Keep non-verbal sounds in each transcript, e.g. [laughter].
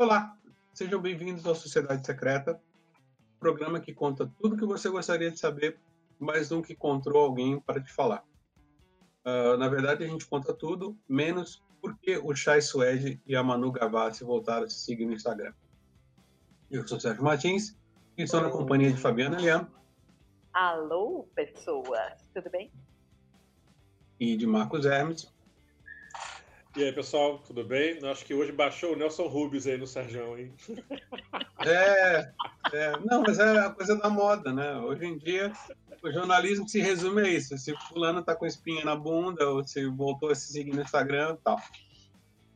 Olá, sejam bem-vindos ao Sociedade Secreta, programa que conta tudo que você gostaria de saber, mas nunca encontrou alguém para te falar. Uh, na verdade, a gente conta tudo, menos porque o Chai Suede e a Manu Gavassi voltaram a se seguir no Instagram. Eu sou Sérgio Martins e estou na companhia de Fabiana Lian. Alô, pessoas, tudo bem? E de Marcos Hermes. E aí, pessoal, tudo bem? Acho que hoje baixou o Nelson Rubens aí no Serjão, hein? [laughs] É, é, não, mas é a coisa da moda, né? Hoje em dia, o jornalismo se resume a isso. Se fulano tá com espinha na bunda, ou se voltou a se seguir no Instagram e tal.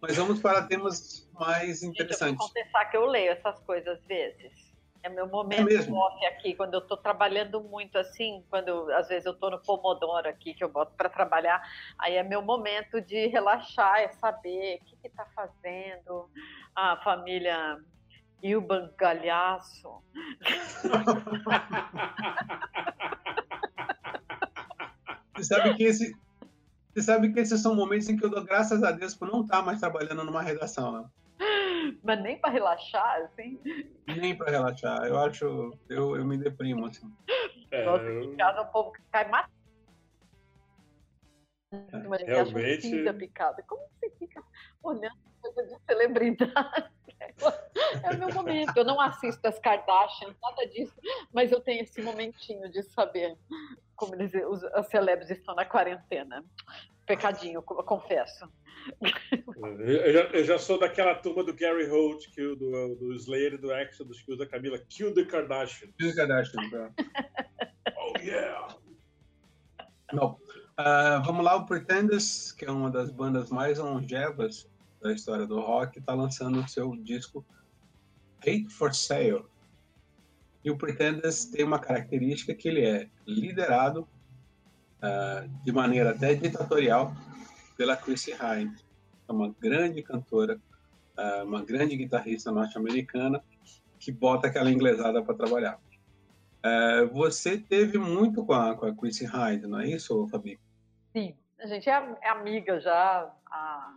Mas vamos para temas mais interessantes. Gente, eu vou confessar que eu leio essas coisas às vezes. É meu momento é off aqui, quando eu estou trabalhando muito assim, quando às vezes eu estou no Pomodoro aqui, que eu boto para trabalhar, aí é meu momento de relaxar, é saber o que está fazendo a família Ilban Galhaço. Você sabe que esse, você sabe que esses são momentos em que eu dou graças a Deus por não estar mais trabalhando numa redação, né? Mas nem para relaxar, assim? Nem para relaxar. Eu acho. Eu, eu me deprimo, assim. É, Nossa, em casa o povo cai matando. É, realmente. picada. Como você fica olhando coisa de celebridade? [laughs] É o meu momento. Eu não assisto as Kardashian, nada disso, mas eu tenho esse momentinho de saber como eles, os, as celebres estão na quarentena. Pecadinho, confesso. Eu já, eu já, sou daquela turma do Gary Holt, que o, do, do Slayer e do Exodus, que usa a Camila. Kill the Kardashian. Kill the Kardashian, tá. [laughs] oh, yeah! Não. Uh, vamos lá, o Pretenders, que é uma das bandas mais longevas da história do rock, está lançando o seu disco Hate for Sale. E o Pretenders tem uma característica que ele é liderado uh, de maneira até ditatorial pela Chrissy Hynde, é uma grande cantora, uh, uma grande guitarrista norte-americana que bota aquela inglesada para trabalhar. Uh, você teve muito com a, com a Chrissy Hynde, não é isso, Fabi? Sim, a gente é, é amiga já há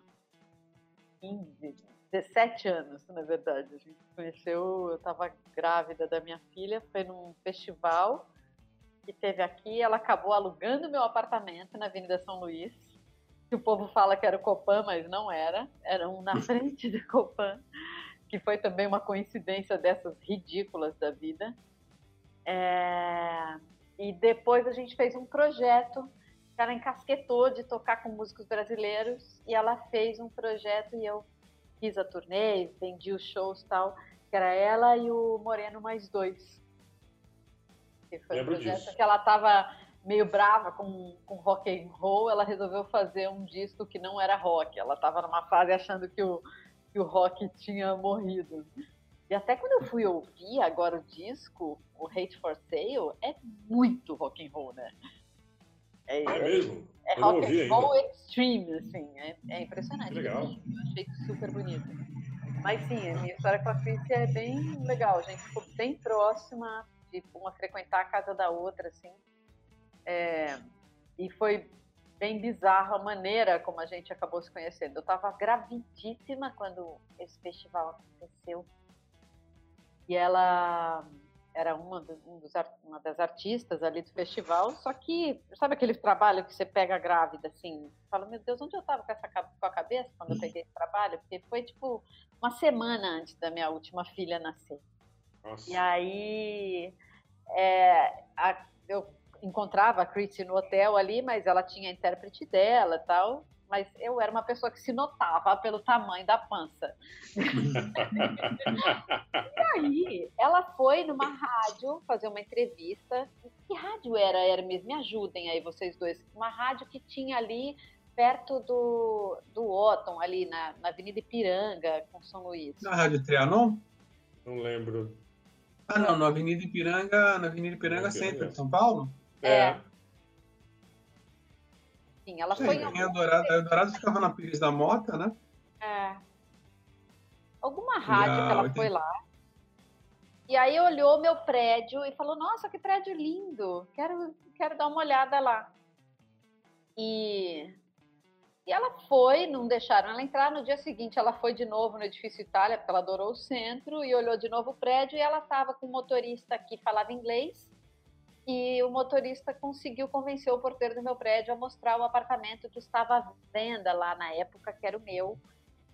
15, 17 anos, na verdade. A gente conheceu, eu estava grávida da minha filha, foi num festival que teve aqui, ela acabou alugando meu apartamento na Avenida São Luís. Que o povo fala que era o Copan, mas não era. Era um na [laughs] frente do Copan, que foi também uma coincidência dessas ridículas da vida. É... E depois a gente fez um projeto ela encasquetou de tocar com músicos brasileiros e ela fez um projeto e eu fiz a turnê, vendi os shows tal, que era ela e o Moreno mais dois. Que foi Lembro um projeto disso. que ela estava meio brava com, com rock and roll, ela resolveu fazer um disco que não era rock. Ela estava numa fase achando que o, que o rock tinha morrido. E até quando eu fui ouvir agora o disco, o Hate for Sale, é muito rock and roll, né? É, é mesmo? É, é rock and roll extreme, assim. É, é impressionante. Legal. Assim, eu achei super bonito. Mas sim, a minha história com a Cris é bem legal. A gente ficou bem próxima, de uma frequentar a casa da outra, assim. É, e foi bem bizarro a maneira como a gente acabou se conhecendo. Eu estava gravidíssima quando esse festival aconteceu. E ela era uma, do, um dos, uma das artistas ali do festival, só que, sabe aquele trabalho que você pega grávida, assim, fala, meu Deus, onde eu estava com, essa, com a cabeça quando eu peguei esse trabalho? Porque foi, tipo, uma semana antes da minha última filha nascer. Nossa. E aí, é, a, eu encontrava a Chrissy no hotel ali, mas ela tinha a intérprete dela e tal, mas eu era uma pessoa que se notava pelo tamanho da pança. e aí, ela foi numa rádio fazer uma entrevista. Que rádio era, Hermes? Me ajudem aí, vocês dois. Uma rádio que tinha ali perto do, do Otton, ali na, na Avenida Ipiranga, com São Luís. Na Rádio Trianon? Não lembro. Ah, não, na Avenida Ipiranga, na Avenida Ipiranga Centro, de São Paulo? é. é. Sim, ela Sim, foi. Em Eldorado, Eldorado ficava na Pires da Mota, né? É. Alguma rádio que ela foi lá. E aí olhou meu prédio e falou: Nossa, que prédio lindo! Quero, quero dar uma olhada lá. E E ela foi, não deixaram ela entrar. No dia seguinte, ela foi de novo no edifício Itália, porque ela adorou o centro, e olhou de novo o prédio. E ela estava com um motorista que falava inglês. E o motorista conseguiu convencer o porteiro do meu prédio a mostrar o apartamento que estava à venda lá na época, que era o meu,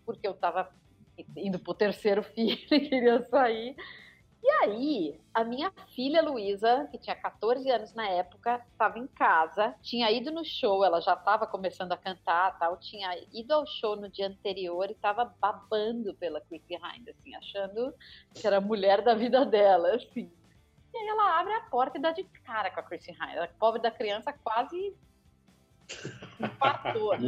porque eu estava indo para o terceiro [laughs] filho e queria sair. E aí, a minha filha Luísa, que tinha 14 anos na época, estava em casa, tinha ido no show, ela já estava começando a cantar, tal, tinha ido ao show no dia anterior e estava babando pela Chrissy Hind, assim, achando que era a mulher da vida dela, assim. E aí ela abre a porta e dá de cara com a Chrissy Hind. A pobre da criança quase empatou. [laughs]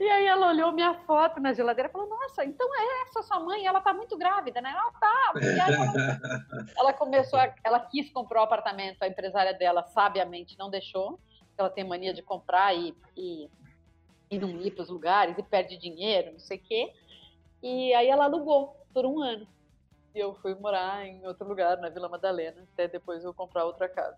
E aí ela olhou minha foto na geladeira e falou, nossa, então é essa sua mãe, ela tá muito grávida, né? Ela tá. Ela, [laughs] ela começou, a, ela quis comprar o apartamento, a empresária dela sabiamente não deixou, ela tem mania de comprar e, e, e não ir para os lugares e perde dinheiro, não sei o quê. E aí ela alugou por um ano. E eu fui morar em outro lugar, na Vila Madalena, até depois eu comprar outra casa.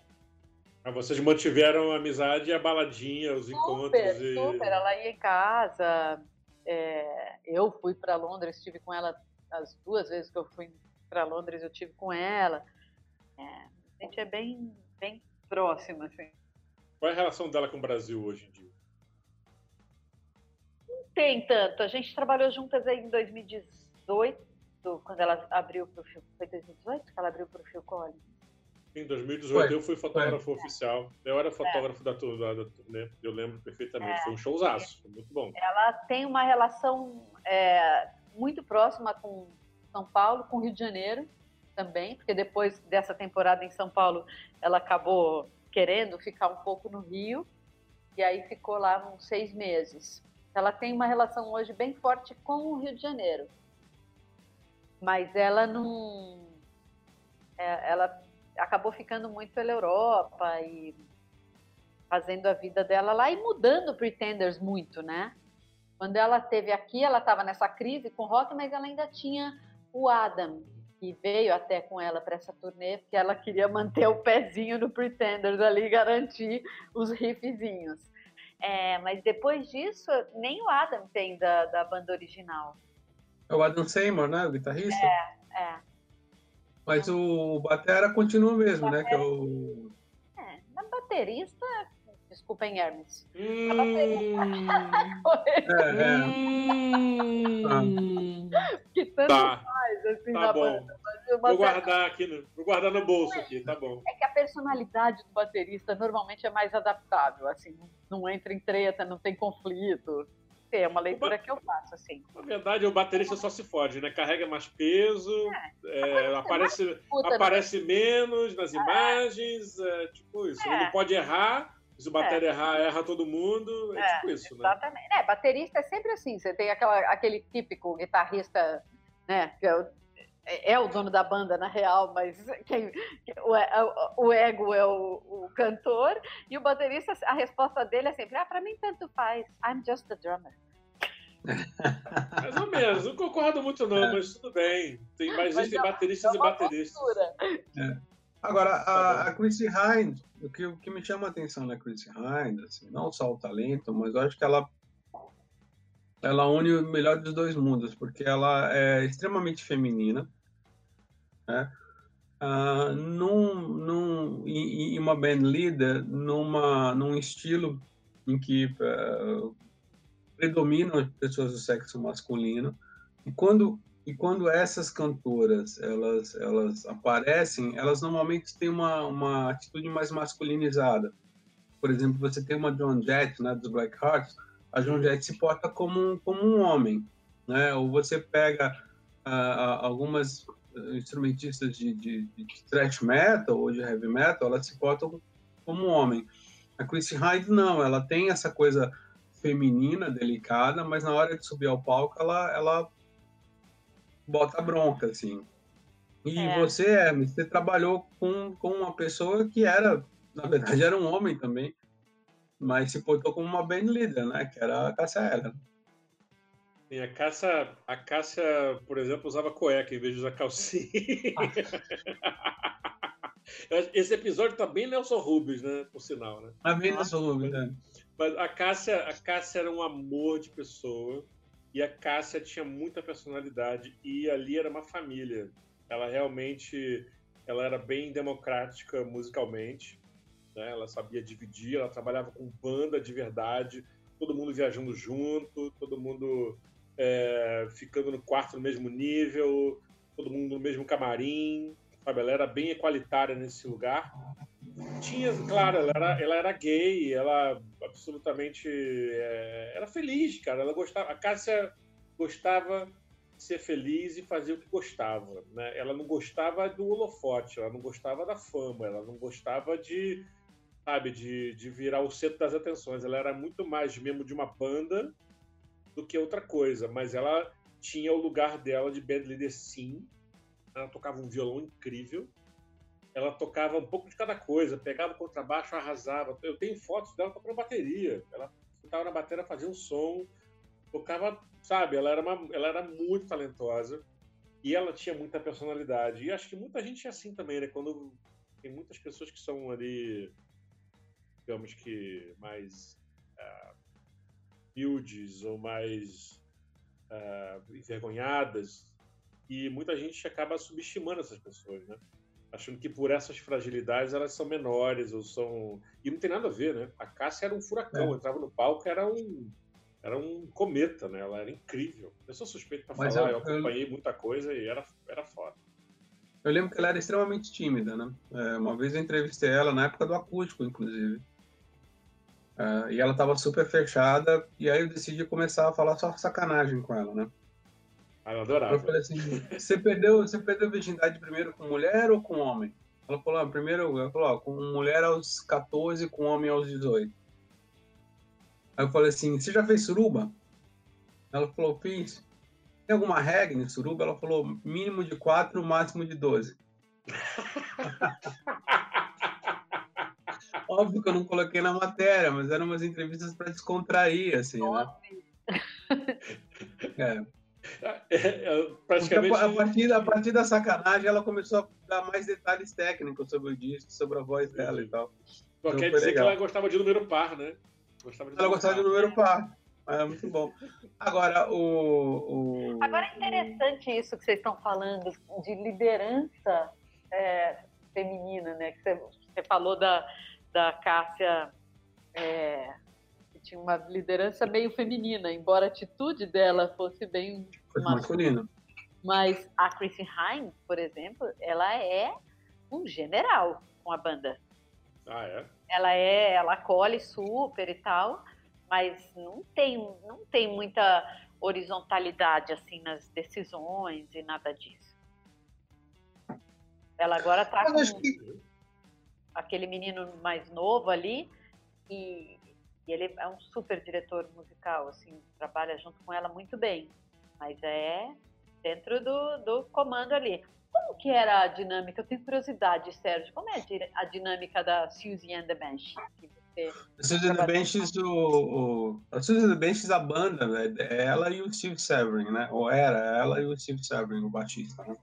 Mas vocês mantiveram a amizade e a baladinha, os super, encontros. E... Super, ela ia em casa. É, eu fui para Londres, estive com ela as duas vezes que eu fui para Londres, eu tive com ela. É, a gente é bem, bem próxima, assim. Qual é a relação dela com o Brasil hoje em dia? Não tem tanto. A gente trabalhou juntas aí em 2018, quando ela abriu o perfil. Foi 2018 que ela abriu o perfil Collins? Em 2018 foi, eu fui fotógrafo foi. oficial. Eu era fotógrafo é. da, da, da turnê, eu lembro perfeitamente. É. Foi um showzaço, foi muito bom. Ela tem uma relação é, muito próxima com São Paulo, com Rio de Janeiro também, porque depois dessa temporada em São Paulo, ela acabou querendo ficar um pouco no Rio, e aí ficou lá uns seis meses. Ela tem uma relação hoje bem forte com o Rio de Janeiro, mas ela não. É, ela acabou ficando muito pela Europa e fazendo a vida dela lá e mudando Pretenders muito, né? Quando ela teve aqui, ela estava nessa crise com o rock, mas ela ainda tinha o Adam, que veio até com ela para essa turnê, porque ela queria manter o pezinho no Pretenders ali, garantir os riffzinhos. É, mas depois disso, nem o Adam tem da, da banda original. É o Adam Seymour, né? O guitarrista? É, é. Mas o Batera continua mesmo, né? Que é o. É, na baterista. Desculpem, Hermes. Hum... Baterista. é, é. Hum... [laughs] que tanto tá. faz, assim, tá na bom. banda. Vou guardar aqui, no, vou guardar no bolso aqui, tá bom. É que a personalidade do baterista normalmente é mais adaptável, assim, não entra em treta, não tem conflito é uma leitura que eu faço, assim. Na verdade, o baterista só se fode, né? Carrega mais peso, é, é, aparece, aparece menos nas é. imagens, é, tipo isso. Ele não pode errar, se o bater errar, erra todo mundo, é, tipo isso, né? Exatamente. É, baterista é sempre assim, você tem aquela, aquele típico guitarrista, né, que é o, é o dono da banda na real, mas quem, o, o ego é o, o, cantor e o baterista, a resposta dele é sempre: ah, para mim tanto faz, I'm just a drummer. Mais ou menos, não concordo muito não, é. mas tudo bem. Tem, mas, mas existem é, bateristas é e bateristas. É. Agora, a, tá a Chrissy Hind, o que, o que me chama a atenção na Chrissy Hind, assim, não só o talento, mas eu acho que ela ela une o melhor dos dois mundos, porque ela é extremamente feminina, né? Uh, num, num, em, em, uma band leader, numa, num estilo em que uh, predominam pessoas do sexo masculino. E quando e quando essas cantoras elas elas aparecem elas normalmente têm uma, uma atitude mais masculinizada. Por exemplo você tem uma John Jett né dos Black Hearts a John Jett se porta como um, como um homem né? Ou você pega uh, algumas instrumentistas de, de, de thrash metal ou de heavy metal elas se portam como um homem. A Chrissy Hyde não ela tem essa coisa feminina, delicada, mas na hora de subir ao palco ela, ela bota bronca, assim. E é. você, Hermes, você trabalhou com, com uma pessoa que era, na verdade, era um homem também, mas se portou como uma band leader, né? Que era a Cássia Eller. Sim, a Cássia, a Cássia, por exemplo, usava cueca em vez de usar calcinha. [laughs] [laughs] Esse episódio tá bem Nelson Rubens, né? Por sinal, né? Tá bem Nelson Rubens, né? Mas a Cássia, a Cássia era um amor de pessoa. E a Cássia tinha muita personalidade. E ali era uma família. Ela realmente ela era bem democrática musicalmente. Né? Ela sabia dividir, ela trabalhava com banda de verdade, todo mundo viajando junto, todo mundo é, ficando no quarto no mesmo nível, todo mundo no mesmo camarim, sabe? Ela era bem equalitária nesse lugar. Tinha, claro, ela era, ela era gay, ela absolutamente é, era feliz, cara. Ela gostava, a Cássia gostava de ser feliz e fazer o que gostava, né? Ela não gostava do holofote, ela não gostava da fama, ela não gostava de sabe, de, de virar o centro das atenções. Ela era muito mais membro de uma banda do que outra coisa, mas ela tinha o lugar dela de band leader sim. Ela tocava um violão incrível. Ela tocava um pouco de cada coisa, pegava o contrabaixo, arrasava. Eu tenho fotos dela tocando bateria. Ela estava na bateria, fazia um som, tocava, sabe? Ela era, uma, ela era muito talentosa e ela tinha muita personalidade. E acho que muita gente é assim também, né? Quando tem muitas pessoas que são ali digamos que mais uh, ou mais uh, envergonhadas e muita gente acaba subestimando essas pessoas, né? Achando que por essas fragilidades elas são menores ou são e não tem nada a ver, né? A Cássia era um furacão, é. entrava no palco era um era um cometa, né? Ela era incrível. Eu sou suspeito para falar, eu, eu acompanhei eu... muita coisa e era era foda. Eu lembro que ela era extremamente tímida, né? É, uma vez eu entrevistei ela na época do acústico, inclusive. Uh, e ela estava super fechada, e aí eu decidi começar a falar só sacanagem com ela, né? Ah, eu adorava. Eu falei assim, você perdeu, você perdeu a virgindade primeiro com mulher ou com homem? Ela falou, ah, primeiro, ela falou, ó, com mulher aos 14, com homem aos 18. Aí eu falei assim, você já fez suruba? Ela falou, fiz. Tem alguma regra em suruba? Ela falou, mínimo de 4, máximo de 12. [laughs] Óbvio que eu não coloquei na matéria, mas eram umas entrevistas para descontrair, assim, né? É. É, praticamente... a, partir, a partir da sacanagem, ela começou a dar mais detalhes técnicos sobre o disco, sobre a voz dela e tal. Então, quer dizer legal. que ela gostava de número par, né? Gostava ela gostava par. de número par. É muito bom. Agora, o, o, Agora é interessante isso que vocês estão falando de liderança é, feminina, né? Que você, você falou da, da Cássia, é, tinha uma liderança meio feminina, embora a atitude dela fosse bem masculina. Mas a Chrissy Hine, por exemplo, ela é um general com a banda. Ah, é? Ela é, ela acolhe super e tal, mas não tem, não tem muita horizontalidade assim nas decisões e nada disso. Ela agora está com... Que aquele menino mais novo ali e, e, ele é um super diretor musical, assim, trabalha junto com ela muito bem, mas é dentro do, do comando ali. Como que era a dinâmica? Eu tenho curiosidade, Sérgio. Como é a dinâmica da Suzy and the Bench? A Suzy and the Benches, o, o, a Suzy and the Benches, a banda, né? é ela e o Steve Severin, né? Ou era ela e o Steve Severin, o baixista, né?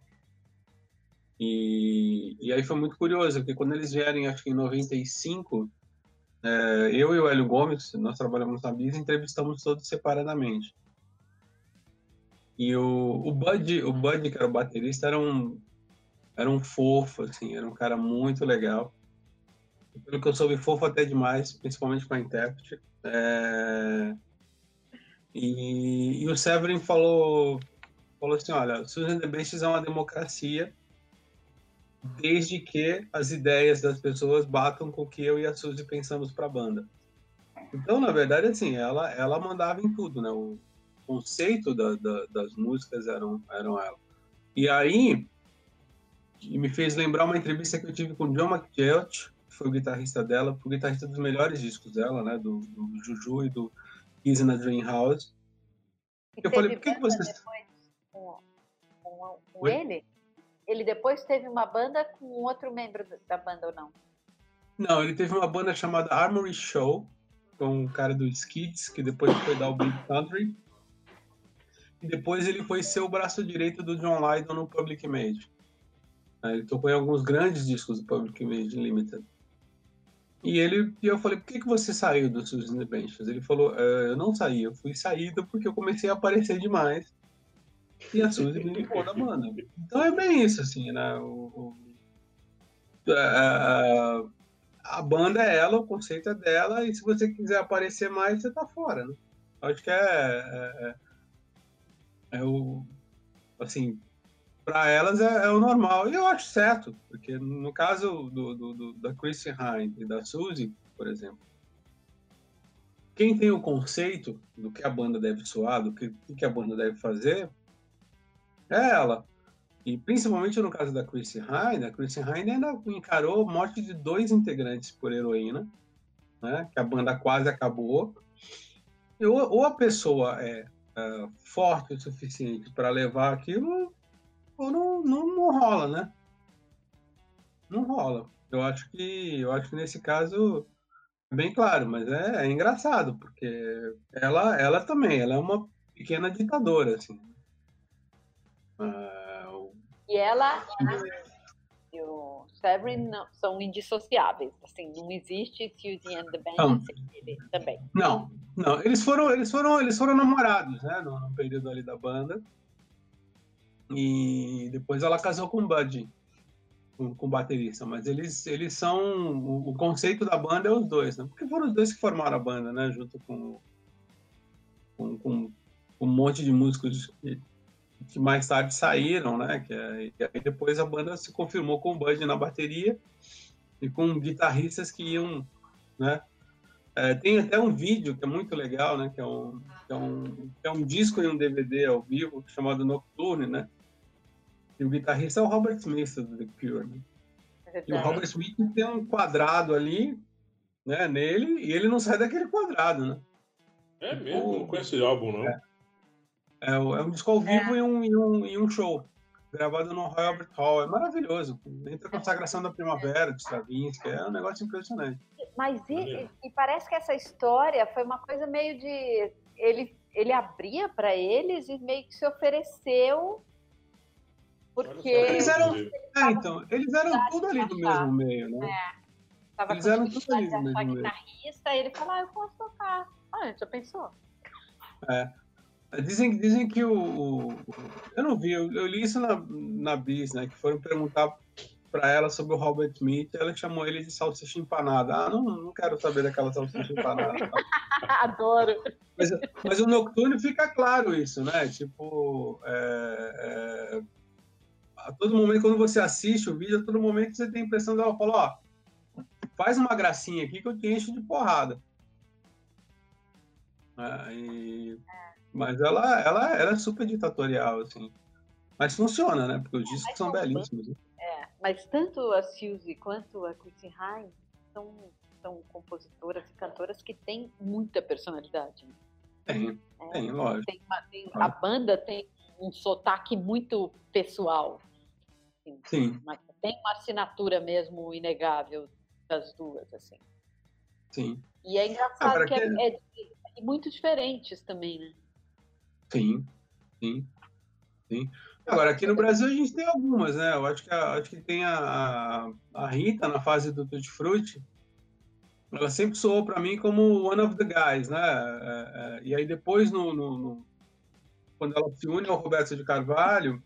E, e aí foi muito curioso, porque quando eles vierem, acho que em 95, é, eu e o Hélio Gomes, nós trabalhamos na Bisa, entrevistamos todos separadamente. E o, o Bud, o Bud, que era o baterista, era um, era um fofo, assim, era um cara muito legal. Pelo que eu soube, fofo até demais, principalmente com a intérprete. É... E, e, o Severin falou, falou assim, olha, Susan the Beasts é uma democracia desde que as ideias das pessoas batam com o que eu e a Suzy pensamos para a banda. Então, na verdade, assim, ela, ela mandava em tudo, né? O conceito da, da, das músicas eram, eram ela. E aí, me fez lembrar uma entrevista que eu tive com o John McGelt, que foi o guitarrista dela, o guitarrista dos melhores discos dela, né? Do, do Juju e do Easy na Dream House. E eu falei, por que, que vocês... Com, com, com ele? Ele depois teve uma banda com outro membro da banda ou não? Não, ele teve uma banda chamada Armory Show, com um cara do Skids, que depois foi dar o Big Country. E depois ele foi ser o braço direito do John Lydon no Public Image. Ele tocou em alguns grandes discos do Public Image Limited. E ele, e eu falei, por que, que você saiu do Susan Benches? Ele falou, é, eu não saí, eu fui saído porque eu comecei a aparecer demais. E a Suzy limpou da banda. Então é bem isso, assim, né? O, o, a, a, banda é ela, o conceito é dela, e se você quiser aparecer mais, você tá fora, né? Acho que é, é, é, é o. Assim, para elas é, é, o normal. E eu acho certo, porque no caso do, do, do da Christian Hine e da Suzy, por exemplo, quem tem o conceito do que a banda deve soar, do que, do que a banda deve fazer, é ela. E principalmente no caso da Chrissy Hine, a Chrissy Hine ainda encarou a morte de dois integrantes por heroína, né? que a banda quase acabou. Ou, ou a pessoa é uh, forte o suficiente para levar aquilo, ou não, não, não rola, né? Não rola. Eu acho que eu acho que nesse caso é bem claro, mas é, é engraçado porque ela ela também, ela é uma pequena ditadora assim. Uh, e ela e o Severin não, são indissociáveis. Assim, não existe Suzy and the Band não. também. Não, não. Eles foram, eles foram, eles foram namorados, né? No, no período ali da banda. E depois ela casou com o Buddy, com, com o baterista. Mas eles, eles são. O, o, conceito da banda é os dois, né? Porque foram os dois que formaram a banda, né? Junto com, com, com um monte de músicos que, que mais tarde saíram, né? Que é, e aí depois a banda se confirmou com o Bud na bateria e com guitarristas que iam, né? É, tem até um vídeo que é muito legal, né? Que é um, que é um, que é um disco e um DVD ao vivo chamado Nocturne, né? E o guitarrista é o Robert Smith do The Cure, né? E o Robert Smith tem um quadrado ali, né? Nele e ele não sai daquele quadrado, né? É mesmo, não conheço esse álbum, não. É. É, é um disco ao vivo é. e, um, e, um, e um show, gravado no Royal Albert Hall. É maravilhoso. Entre a consagração da primavera de Stravinsky, é um negócio impressionante. Mas e, e, parece que essa história foi uma coisa meio de. Ele, ele abria para eles e meio que se ofereceu. Porque. Eles eram. É, então, eles eram tudo ali do mesmo meio, né? É. Tava eles eram tudo ali do mesmo meio. guitarrista, e ele falou: ah, eu posso tocar. Ah, já pensou? É. Dizem, dizem que o, o, Eu não vi, eu, eu, li isso na, na Bis, né? Que foram perguntar para ela sobre o Robert Smith, ela chamou ele de salsicha empanada. Ah, não, não quero saber daquela salsicha empanada. [laughs] Adoro. Mas, mas o Nocturne fica claro isso, né? Tipo, é, é, a todo momento, quando você assiste o vídeo, a todo momento você tem a impressão dela falar, ó, faz uma gracinha aqui que eu te encho de porrada. É, e... É. Mas ela, ela, ela é super ditatorial, assim. Mas funciona, né? Porque os discos são belíssimos. Né? É, mas tanto a Suzy quanto a Chrissy Hine são, são compositoras e cantoras que têm muita personalidade. Né? Tem, é, tem, lógico. Tem uma, tem, a banda tem um sotaque muito pessoal. Assim, Sim. Mas tem uma assinatura mesmo inegável das duas, assim. Sim. E é engraçado que, que... É, é, é muito diferentes também, né? Sim, sim, sim. Agora, aqui no Brasil a gente tem algumas, né? Eu acho que, a, acho que tem a, a Rita na fase do Tutti Frutti. Ela sempre soou para mim como one of the guys, né? É, é, e aí depois, no, no, no, quando ela se une ao Roberto de Carvalho,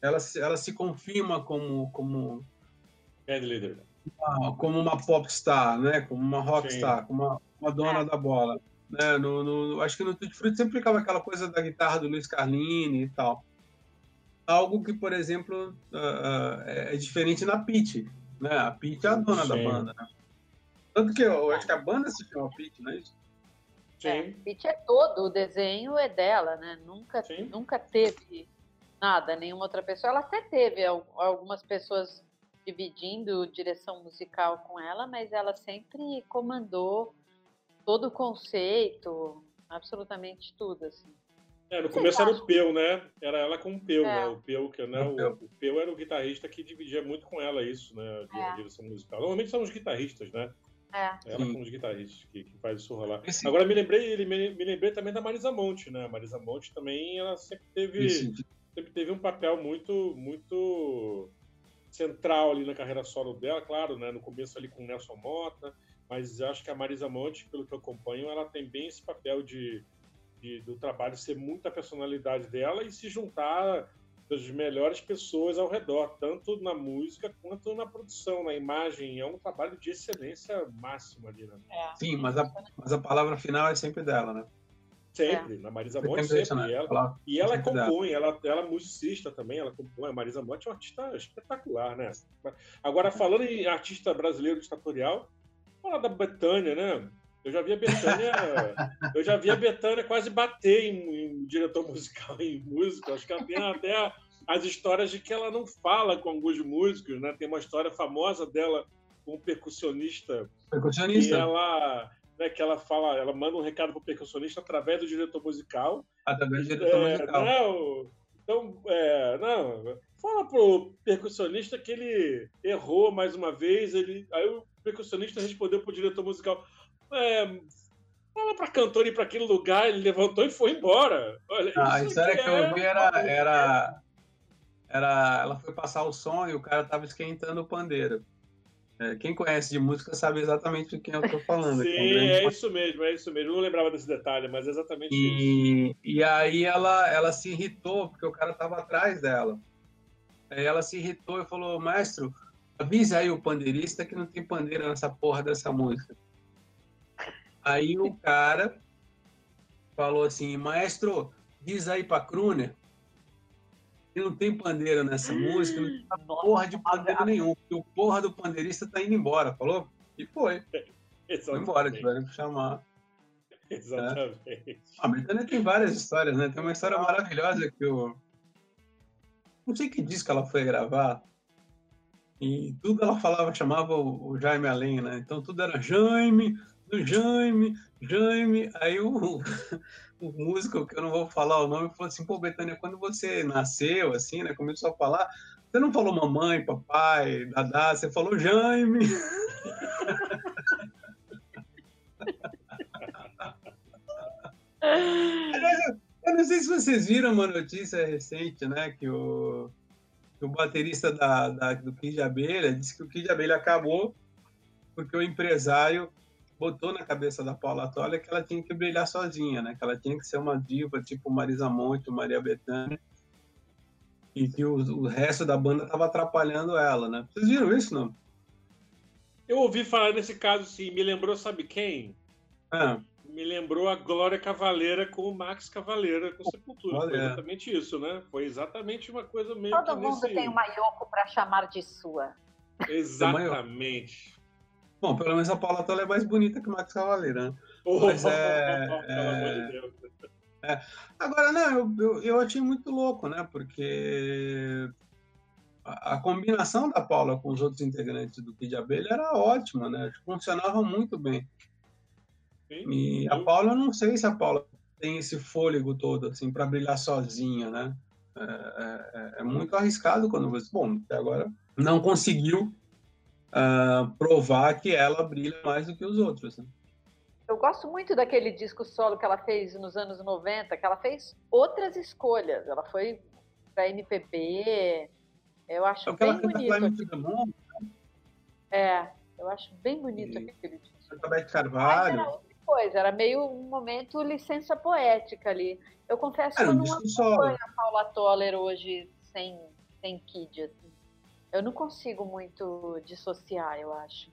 ela, ela se confirma como como Band leader. Uma, como uma popstar, né? Como uma rockstar, como uma, uma dona é. da bola. Né? No, no, acho que no Tutti Frutti sempre ficava aquela coisa da guitarra do Luiz Carlini e tal. Algo que, por exemplo, uh, uh, é diferente na Pete. Né? A Pete é a dona Sim. da banda. Né? Tanto que eu acho que a banda se chama Pete, não é isso? Sim. É, Pete é todo, o desenho é dela, né? Nunca, nunca teve nada, nenhuma outra pessoa. Ela até teve algumas pessoas dividindo direção musical com ela, mas ela sempre comandou todo o conceito, absolutamente tudo, assim. É, no começo era o Peu, né? Era ela com o Peu, né? é. né? O Peu, que, né? O, o Peu era o guitarrista que dividia muito com ela isso, né? A é. direção musical. Normalmente são os guitarristas, né? É. Ela Sim. com os guitarristas que, que faz isso rolar. Esse... Agora me lembrei, me, me lembrei também da Marisa Monte, né? A Marisa Monte também, ela sempre teve, sempre teve um papel muito, muito central ali na carreira solo dela, claro, né? No começo ali com o Nelson Mota, mas acho que a Marisa Monte, pelo que eu acompanho, ela tem bem esse papel de, de do trabalho ser muita personalidade dela e se juntar das melhores pessoas ao redor, tanto na música quanto na produção, na imagem. É um trabalho de excelência máxima ali, né? É. Sim, mas a, mas a palavra final é sempre dela, né? Sempre, é. na Marisa Monte sempre. E ela, e ela compõe, ela, ela é musicista também, ela compõe. A Marisa Monte é uma artista espetacular, né? Agora, falando em artista brasileiro ditatorial, falar da Betânia, né? Eu já vi a Betânia, [laughs] eu já vi a Betânia quase bater em, em, diretor musical, em música. Acho que ela tem até as histórias de que ela não fala com alguns músicos, né? Tem uma história famosa dela com um percussionista. Percussionista. E ela, né, que ela fala, ela manda um recado pro percussionista através do diretor musical. Através do diretor é, musical. Não, então, é, não, fala pro percussionista que ele errou mais uma vez. Ele, aí o percussionista respondeu pro diretor musical é, fala pra cantor ir pra aquele lugar, ele levantou e foi embora. Olha, ah, a história que, que eu vi era, era, era. Ela foi passar o som e o cara tava esquentando o pandeiro. É, quem conhece de música sabe exatamente de quem eu tô falando. Sim, é, é isso mesmo, é isso mesmo. Eu não lembrava desse detalhe, mas é exatamente e, isso. E aí ela, ela se irritou, porque o cara tava atrás dela. Aí ela se irritou e falou, mestre, avisa aí o pandeirista que não tem pandeira nessa porra dessa música. Aí o cara falou assim, maestro, diz aí pra Kruner que não tem pandeiro nessa música, não tem porra de pandeiro nenhum, porque o porra do pandeirista tá indo embora, falou? E foi. Exatamente. Foi embora, tiveram que chamar. Exatamente. É. A Britânia tem várias histórias, né? Tem uma história maravilhosa que eu. Não sei que disco ela foi gravar. E tudo ela falava, chamava o Jaime Além, né? Então tudo era Jaime, do Jaime, Jaime. Aí o, [laughs] o músico, que eu não vou falar o nome, falou assim: pô, Betânia, quando você nasceu, assim, né, começou a falar, você não falou mamãe, papai, dadá, você falou Jaime. [laughs] eu não sei se vocês viram uma notícia recente, né, que o, que o baterista da, da, do Kid de Abelha disse que o Kid de Abelha acabou porque o empresário botou na cabeça da Paula Toller que ela tinha que brilhar sozinha, né? Que ela tinha que ser uma diva tipo Marisa Monte, Maria Bethânia, e que o, o resto da banda estava atrapalhando ela, né? Vocês viram isso, não? Eu ouvi falar nesse caso, sim. Me lembrou, sabe quem? Ah. Me lembrou a Glória Cavaleira com o Max Cavaleira com Sepultura. Olha. Foi exatamente isso, né? Foi exatamente uma coisa meio Todo mundo nesse... tem uma Yoko para chamar de sua. Exatamente. Bom, pelo menos a Paula Tola é mais bonita que o Max Cavaleira, né? Oh, Mas [laughs] é. é... É. Agora, não, eu, eu, eu, achei muito louco, né? Porque a, a, combinação da Paula com os outros integrantes do Kid Abelha era ótima, né? Funcionava muito bem. E a Paula, eu não sei se a Paula tem esse fôlego todo, assim, para brilhar sozinha, né? É, é, é, muito arriscado quando você. Bom, até agora não conseguiu uh, provar que ela brilha mais do que os outros. Né? Eu gosto muito daquele disco solo que ela fez nos anos 90, que ela fez outras escolhas. Ela foi para MPB. Eu acho é bem bonito. Mundo, né? É, eu acho bem bonito e... aquele disco. Elizabeth Carvalho. Coisa, era meio um momento licença poética ali. Eu confesso que eu não acompanho a Paula Toller hoje sem, sem Kid. Assim. Eu não consigo muito dissociar, eu acho.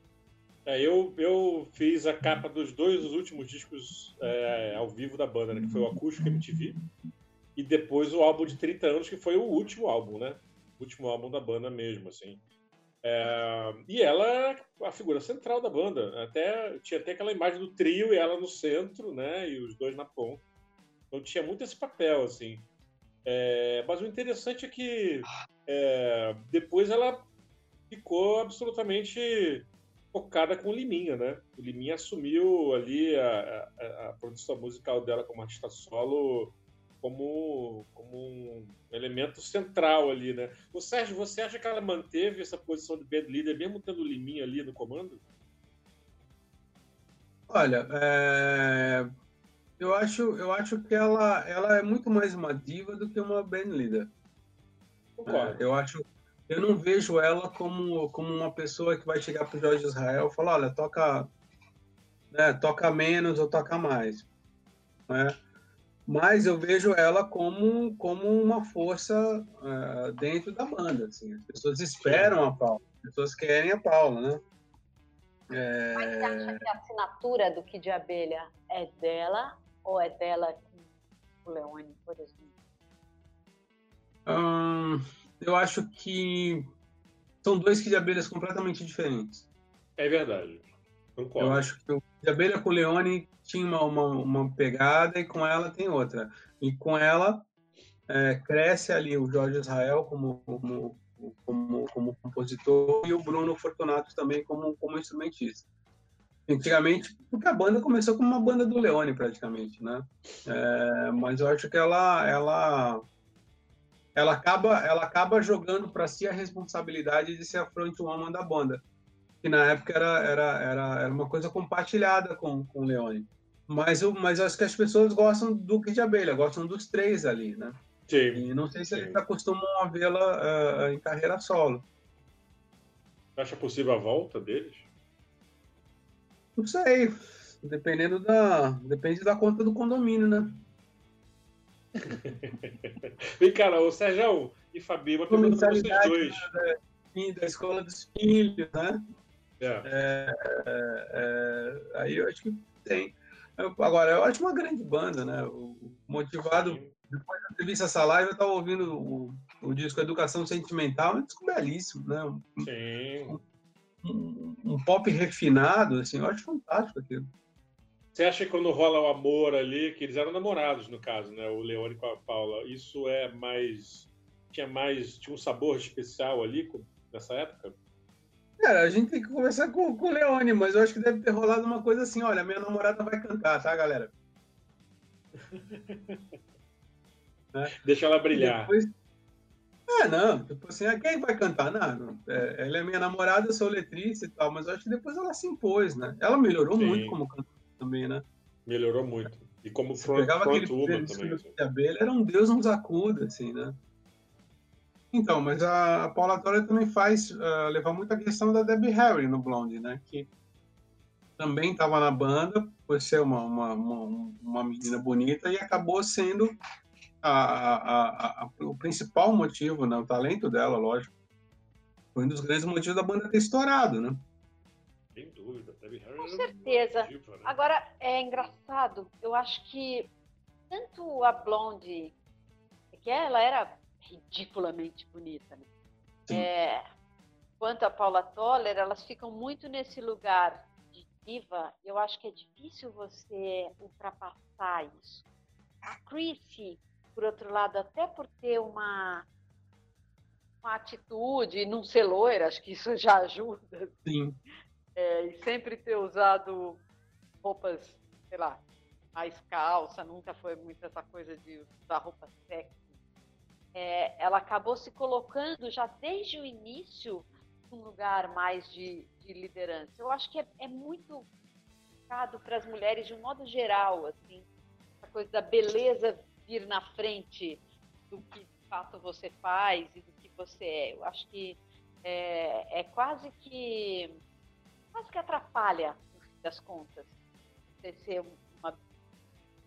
É, eu, eu fiz a capa dos dois dos últimos discos é, ao vivo da banda, né, que foi o Acústico MTV, e depois o álbum de 30 anos, que foi o último álbum, né? O último álbum da banda mesmo, assim. É, e ela é a figura central da banda. Até, tinha até aquela imagem do trio e ela no centro, né? E os dois na ponta. Então tinha muito esse papel, assim. É, mas o interessante é que é, depois ela ficou absolutamente focada com o Liminha, né? O Liminha assumiu ali a, a, a, produção musical dela como artista solo como, como um elemento central ali, né? O Sérgio, você acha que ela manteve essa posição de band leader mesmo tendo o Liminha ali no comando? Olha, é eu acho, eu acho que ela, ela é muito mais uma diva do que uma band leader. É, eu acho, eu não vejo ela como, como uma pessoa que vai chegar pro Jorge Israel e falar, olha, toca, né, toca menos ou toca mais. Né? Mas eu vejo ela como, como uma força uh, dentro da banda. Assim. As pessoas esperam a Paula, as pessoas querem a Paula, né? É... Mas você acha que a assinatura do Kid Abelha é dela ou é dela com o Leone, por exemplo? Hum, eu acho que são dois Kid Abelhas completamente diferentes. É verdade. Concordo. Eu acho que o Kid Abelha com Leone tinha uma, uma, uma, pegada e com ela tem outra. E com ela é, cresce ali o Jorge Israel como, como como, como compositor e o Bruno Fortunato também como, como instrumentista. Antigamente, porque a banda começou como uma banda do Leone praticamente, né? É, mas eu acho que ela, ela, ela acaba, ela acaba jogando para si a responsabilidade de ser a frontwoman da banda, que na época era, era, era, era uma coisa compartilhada com, com o Leone. Mas eu, mas acho que as pessoas gostam do que de Abelha, gostam dos três ali, né? Sim. E não sei se Sim. eles acostumam a vê-la uh, em carreira solo. Você acha possível a volta deles? Não sei. Dependendo da. Depende da conta do condomínio, né? [laughs] Vem, cara, o Sérgio e Fabi, uma pergunta para vocês dois. Da, da escola dos filhos, né? É. É, é, aí eu acho que tem. Agora, eu acho uma grande banda, né? O motivado. Depois da entrevista essa live, eu estava ouvindo o, o disco Educação Sentimental, um disco belíssimo, né? Um, Sim. Um, um, pop refinado, assim, eu acho fantástico aquilo. Você acha que quando rola o amor ali, que eles eram namorados, no caso, né? O Leone com a Paula, isso é mais. Tinha mais. Tinha um sabor especial ali nessa época? Cara, a gente tem que conversar com, com o Leone, mas eu acho que deve ter rolado uma coisa assim: olha, minha namorada vai cantar, tá, galera? Né? [laughs] Deixa ela brilhar. Depois... É, não, tipo assim, ah, quem vai cantar? Não, não é, ela é minha namorada, eu sou letrista e tal, mas eu acho que depois ela se impôs, né? Ela melhorou Sim. muito como cantora também, né? Melhorou muito. E como front, pegava front aquele woman também. Assim. Abelha, era um Deus nos acuda, assim, né? Então, mas a, a Paula Toller também faz uh, levar muito a questão da Debbie Harry no Blonde, né? Que também estava na banda, por ser uma, uma, uma, uma menina bonita, e acabou sendo a, a, a, o principal motivo, né, o talento dela, lógico, foi um dos grandes motivos da banda ter estourado, né? Sem dúvida. Com certeza. Motivo, né? Agora, é engraçado, eu acho que tanto a Blonde, que ela era ridiculamente bonita, né? É, quanto a Paula Toller, elas ficam muito nesse lugar de diva. Eu acho que é difícil você ultrapassar isso. A Chrissy, por outro lado, até por ter uma, uma atitude, não ser loira, acho que isso já ajuda. Sim. É, e sempre ter usado roupas, sei lá, mais calça, nunca foi muito essa coisa de usar roupa sexy. É, ela acabou se colocando já desde o início num lugar mais de, de liderança. Eu acho que é, é muito complicado para as mulheres de um modo geral, assim, a coisa da beleza vir na frente do que de fato você faz e do que você é. Eu acho que é, é quase que quase que atrapalha no fim das contas ser uma,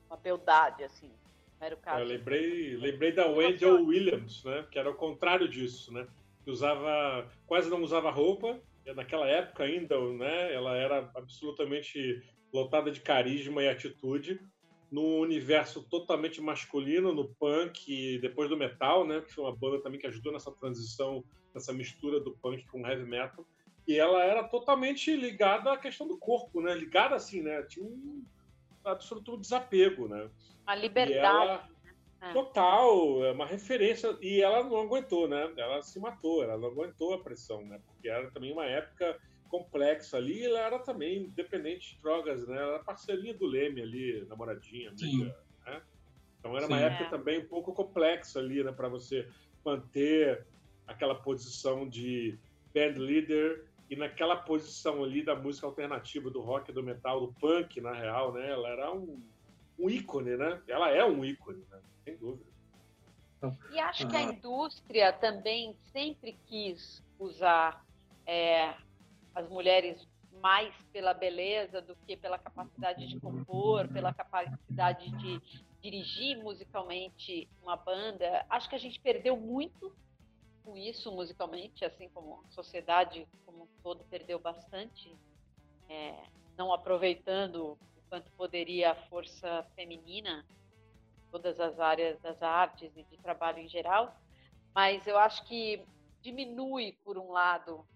uma beldade assim. Era o caso. Eu lembrei, lembrei da Wendell Williams, né? Que era o contrário disso, né? Que usava quase não usava roupa. Naquela época ainda, né? Ela era absolutamente lotada de carisma e atitude num universo totalmente masculino, no punk e depois do metal, né? Que foi uma banda também que ajudou nessa transição, nessa mistura do punk com heavy metal. E ela era totalmente ligada à questão do corpo, né? Ligada assim, né? Tinha um absoluto desapego, né? A liberdade. Ela, né? Total, é uma referência. E ela não aguentou, né? Ela se matou, ela não aguentou a pressão, né? Porque era também uma época complexa ali. Ela era também dependente de drogas, né? Ela era parceirinha do Leme ali, namoradinha, amiga, né? Então era Sim. uma época é. também um pouco complexa ali, né? Para você manter aquela posição de band leader e naquela posição ali da música alternativa, do rock, do metal, do punk, na real, né? Ela era um, um ícone, né? Ela é um ícone, né? Sem dúvida. Então, e acho que a indústria também sempre quis usar é, as mulheres mais pela beleza do que pela capacidade de compor, pela capacidade de dirigir musicalmente uma banda. Acho que a gente perdeu muito com isso musicalmente, assim como a sociedade como um todo perdeu bastante, é, não aproveitando o quanto poderia a força feminina, todas as áreas das artes e de trabalho em geral. Mas eu acho que diminui, por um lado,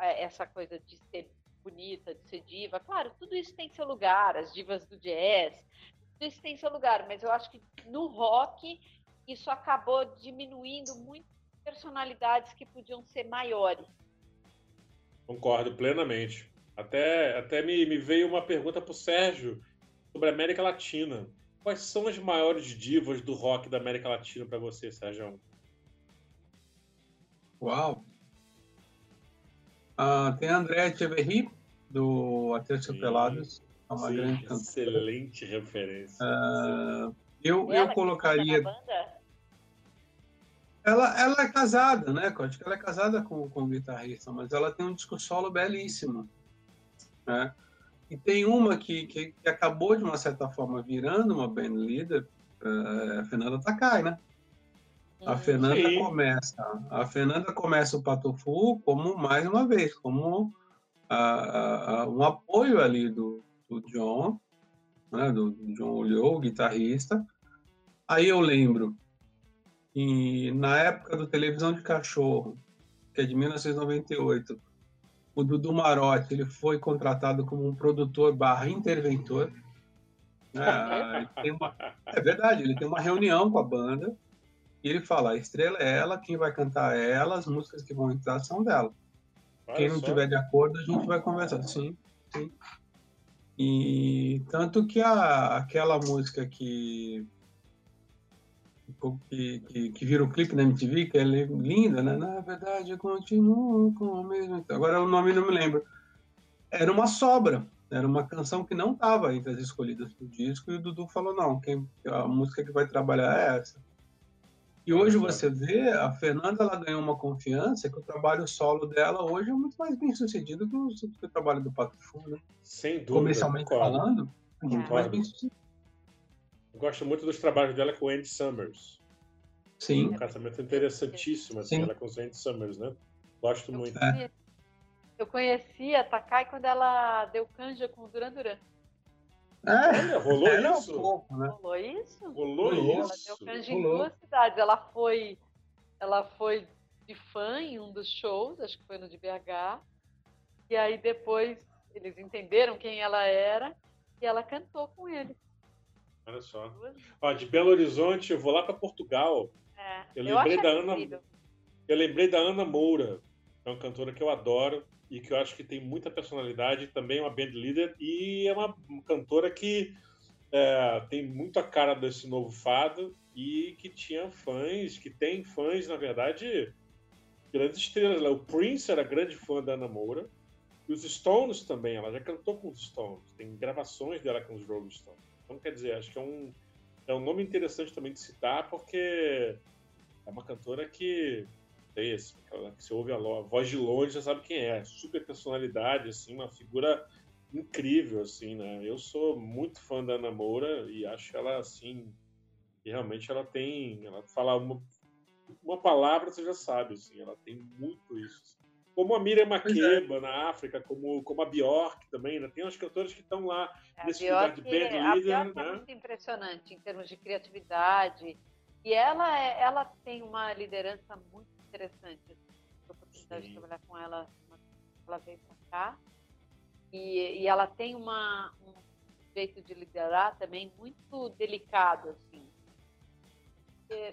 essa coisa de ser bonita, de ser diva. Claro, tudo isso tem seu lugar, as divas do jazz, tudo isso tem seu lugar, mas eu acho que no rock isso acabou diminuindo muito personalidades que podiam ser maiores. Concordo plenamente. Até, até me, me veio uma pergunta para o Sérgio sobre a América Latina. Quais são as maiores divas do rock da América Latina para você, Sérgio? Uau! Uh, tem a André Echeverry, do Aterciopelados. É uma Sim, grande excelente cantora. referência. Uh, eu, eu colocaria. Ela, ela é casada, né? Acho que ela é casada com, com o guitarrista, mas ela tem um disco solo belíssimo. Né? E tem uma que, que, que acabou, de uma certa forma, virando uma band leader, uh, a Fernanda Takai, né? A hum, Fernanda Sim. começa, a Fernanda começa o Patofu como mais uma vez, como a, a, um apoio ali do, do John, né, do, do John Olhou, guitarrista. Aí eu lembro que na época do Televisão de Cachorro, que é de 1998, o Dudu Marotti ele foi contratado como um produtor barra interventor. Né? [laughs] Uma, é verdade, ele tem uma reunião com a banda e ele fala, a estrela é ela, quem vai cantar é ela, as músicas que vão entrar são dela. Olha quem não só. tiver de acordo, a gente vai conversar. Sim, sim. E tanto que a, aquela música que que, que, que vira o clipe na MTV, que é linda, né? Na verdade, eu continuo com o mesmo. Agora o nome não me lembro. Era uma sobra, era uma canção que não estava entre as escolhidas do disco, e o Dudu falou: não, quem, a música que vai trabalhar é essa. E hoje você vê, a Fernanda ela ganhou uma confiança que o trabalho solo dela hoje é muito mais bem sucedido que o, que o trabalho do Pato Fundo. Né? Sem dúvida. Comercialmente concordo. falando, é muito mais bem sucedido. Eu gosto muito dos trabalhos dela com o Andy Summers. Sim. Um casamento interessantíssimo, assim, Sim. ela com o Andy Summers, né? Gosto eu muito. Conheci, eu conheci a Takai quando ela deu canja com o Duran Duran. É, rolou é, isso? Um pouco, né? Rolou isso? Rolou, rolou isso. Ela deu canja rolou. em duas cidades. Ela foi, ela foi de fã em um dos shows, acho que foi no de BH. E aí depois eles entenderam quem ela era e ela cantou com ele. Olha só. Ó, de Belo Horizonte, eu vou lá para Portugal. É, eu lembrei da Ana. Eu lembrei da Ana Moura, é uma cantora que eu adoro e que eu acho que tem muita personalidade, também é uma band leader e é uma cantora que é, tem muito a cara desse novo fado e que tinha fãs, que tem fãs, na verdade, grandes estrelas. O Prince era grande fã da Ana Moura e os Stones também, ela já cantou com os Stones, tem gravações dela com os Rolling Stones. Então, quer dizer, acho que é um, é um nome interessante também de citar, porque é uma cantora que é esse, que você ouve a, voz de longe, já sabe quem é. Super personalidade, assim, uma figura incrível, assim, né? Eu sou muito fã da Ana Moura e acho ela, assim, que realmente ela tem, ela fala uma, uma palavra, você já sabe, assim, ela tem muito isso. Assim. Como a Miriam é. Makeba é. na África, como, como a Bjork também, né? Tem uns cantores que estão lá é, nesse lugar de band leader, a Bjork é né? é muito impressionante em termos de criatividade. E ela, é, ela tem uma liderança muito interessante. Tive a oportunidade Sim. de trabalhar com ela ela veio para cá. E, e ela tem uma, um jeito de liderar também muito delicado, assim.